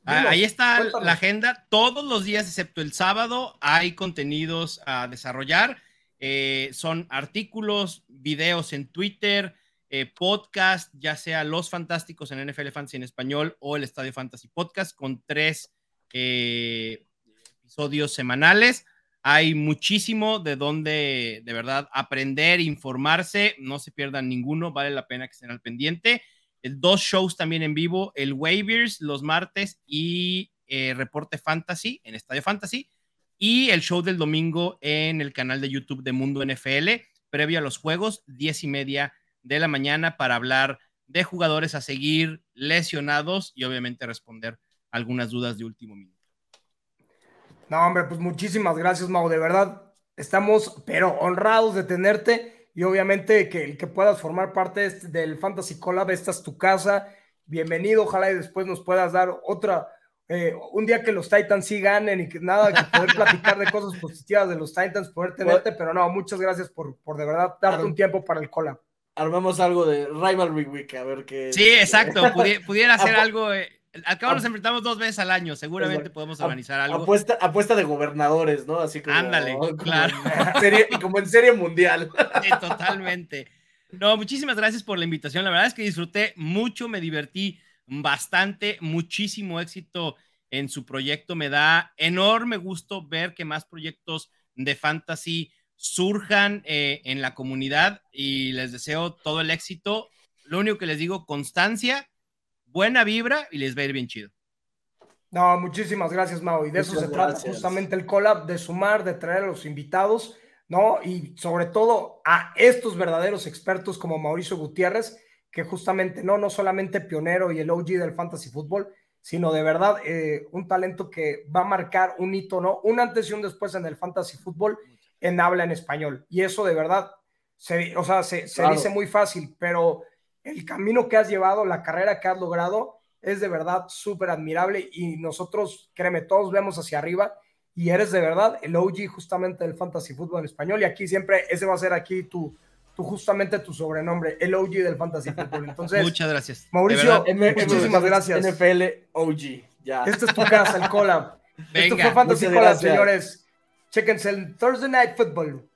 Ah, ahí está la agenda. Todos los días, excepto el sábado, hay contenidos a desarrollar. Eh, son artículos, videos en Twitter, eh, podcast, ya sea Los Fantásticos en NFL Fantasy en español o el Estadio Fantasy Podcast, con tres eh, episodios semanales. Hay muchísimo de donde de verdad aprender, informarse, no se pierdan ninguno, vale la pena que estén al pendiente. Dos shows también en vivo, el Waivers los martes y Reporte Fantasy en Estadio Fantasy y el show del domingo en el canal de YouTube de Mundo NFL, previo a los juegos, diez y media de la mañana para hablar de jugadores a seguir lesionados y obviamente responder algunas dudas de último minuto. No, hombre, pues muchísimas gracias, Mau. De verdad, estamos, pero honrados de tenerte y obviamente que, que puedas formar parte este, del Fantasy Collab. Esta es tu casa. Bienvenido. Ojalá y después nos puedas dar otra, eh, un día que los Titans sí ganen y que nada, que poder platicar de cosas positivas de los Titans, poder tenerte, pero no, muchas gracias por, por de verdad darte un tiempo para el collab. Armamos algo de Rivalry Week, a ver qué. Sí, exacto, pudiera hacer algo. Eh, al cabo nos enfrentamos dos veces al año, seguramente podemos organizar algo. Apuesta, apuesta de gobernadores, ¿no? Así como. Ándale, claro. y como en serie mundial. Sí, totalmente. No, muchísimas gracias por la invitación. La verdad es que disfruté mucho, me divertí bastante, muchísimo éxito en su proyecto. Me da enorme gusto ver que más proyectos de fantasy surjan eh, en la comunidad y les deseo todo el éxito. Lo único que les digo, constancia buena vibra y les va a ir bien chido. No, muchísimas gracias, Mau. Y de eso se trata justamente el collab, de sumar, de traer a los invitados, ¿no? Y sobre todo a estos verdaderos expertos como Mauricio Gutiérrez, que justamente no, no solamente pionero y el OG del fantasy fútbol, sino de verdad eh, un talento que va a marcar un hito, ¿no? Un antes y un después en el fantasy fútbol en habla en español. Y eso de verdad, se, o sea, se, se dice muy fácil, pero el camino que has llevado, la carrera que has logrado, es de verdad súper admirable y nosotros, créeme, todos vemos hacia arriba y eres de verdad el OG justamente del fantasy fútbol en español y aquí siempre, ese va a ser aquí tu, tu justamente tu sobrenombre, el OG del fantasy fútbol. Entonces, muchas gracias. Mauricio, muchísimas gracias. NFL OG, ya. Esta es tu casa, el collab. Esto fue Fantasy Collab, señores. Chéquense el Thursday Night Football.